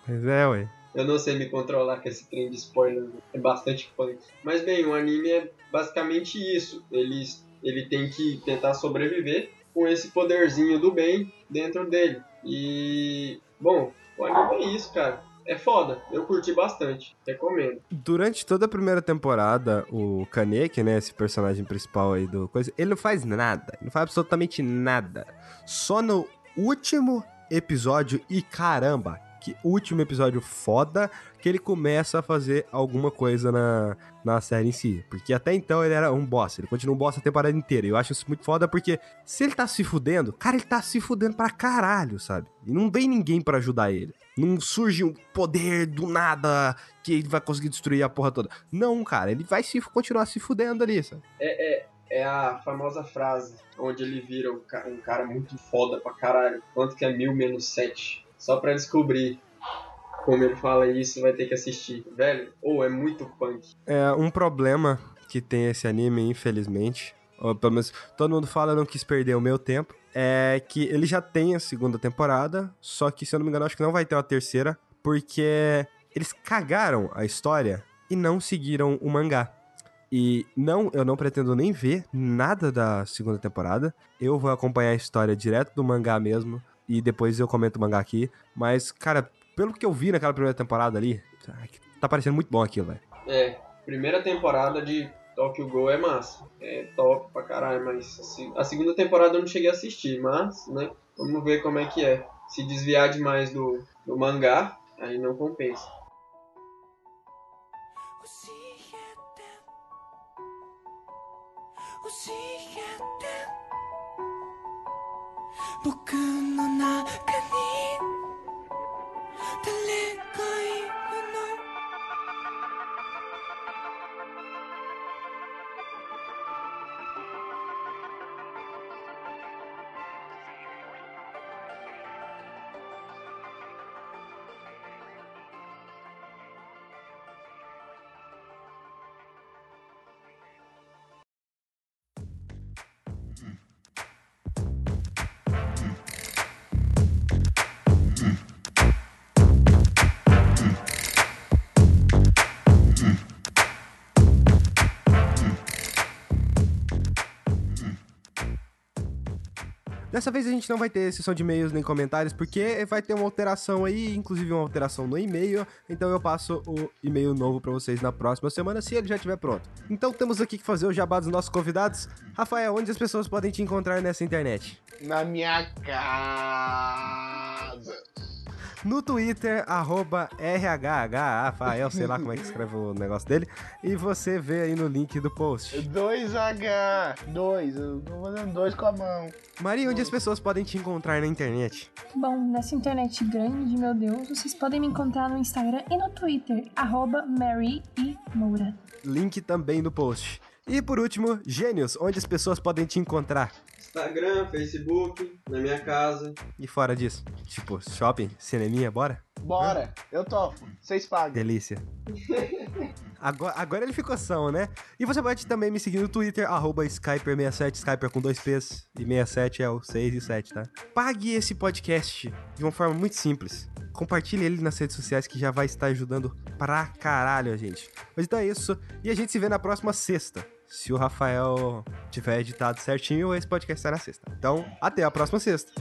Mas é, ué. Eu não sei me controlar com esse trem de spoiler, é bastante punk. Mas bem, o anime é basicamente isso. Ele, ele tem que tentar sobreviver com esse poderzinho do bem dentro dele. E. Bom, o anime é isso, cara. É foda, eu curti bastante, recomendo. Durante toda a primeira temporada, o Kaneki, né, esse personagem principal aí do coisa, ele não faz nada, ele não faz absolutamente nada. Só no último episódio, e caramba, que último episódio foda, que ele começa a fazer alguma coisa na, na série em si. Porque até então ele era um boss, ele continua um boss a temporada inteira. Eu acho isso muito foda porque se ele tá se fudendo, cara, ele tá se fudendo pra caralho, sabe? E não vem ninguém pra ajudar ele. Não surge um poder do nada que ele vai conseguir destruir a porra toda. Não, cara, ele vai se continuar se fudendo ali, sabe? É, é, é a famosa frase onde ele vira um cara muito foda pra caralho. Quanto que é mil menos sete? Só pra descobrir como ele fala isso, vai ter que assistir. Velho, ou é muito punk. É um problema que tem esse anime, infelizmente. Ou pelo menos todo mundo fala, eu não quis perder o meu tempo. É que ele já tem a segunda temporada, só que, se eu não me engano, acho que não vai ter uma terceira, porque eles cagaram a história e não seguiram o mangá. E não, eu não pretendo nem ver nada da segunda temporada. Eu vou acompanhar a história direto do mangá mesmo e depois eu comento o mangá aqui. Mas, cara, pelo que eu vi naquela primeira temporada ali, tá parecendo muito bom aquilo, velho. É, primeira temporada de Tokyo Go é massa. É top pra caralho, mas a segunda temporada eu não cheguei a assistir, mas, né, vamos ver como é que é. Se desviar demais do, do mangá, aí não compensa. 可你 Dessa vez a gente não vai ter sessão de e-mails nem comentários, porque vai ter uma alteração aí, inclusive uma alteração no e-mail. Então eu passo o e-mail novo pra vocês na próxima semana, se ele já estiver pronto. Então temos aqui que fazer o jabá dos nossos convidados. Rafael, onde as pessoas podem te encontrar nessa internet? Na minha casa. No Twitter, arroba RHHRafael, sei lá como é que escreve o negócio dele. E você vê aí no link do post. 2H. 2. Eu tô fazendo dois com a mão. Maria, onde as pessoas podem te encontrar na internet? Bom, nessa internet grande, meu Deus, vocês podem me encontrar no Instagram e no Twitter, arroba Mary e Moura. Link também no post. E por último, Gênios, onde as pessoas podem te encontrar? Instagram, Facebook, na minha casa. E fora disso? Tipo, shopping, cineminha, bora? Bora. Eu topo. Vocês pagam. Delícia. Agora, agora ele ficou são, né? E você pode também me seguir no Twitter, arroba Skyper67, Skyper com dois P's, e 67 é o 6 e 7, tá? Pague esse podcast de uma forma muito simples. Compartilhe ele nas redes sociais que já vai estar ajudando pra caralho a gente. Mas então é isso, e a gente se vê na próxima sexta. Se o Rafael tiver editado certinho, esse podcast na sexta. Então, até a próxima sexta.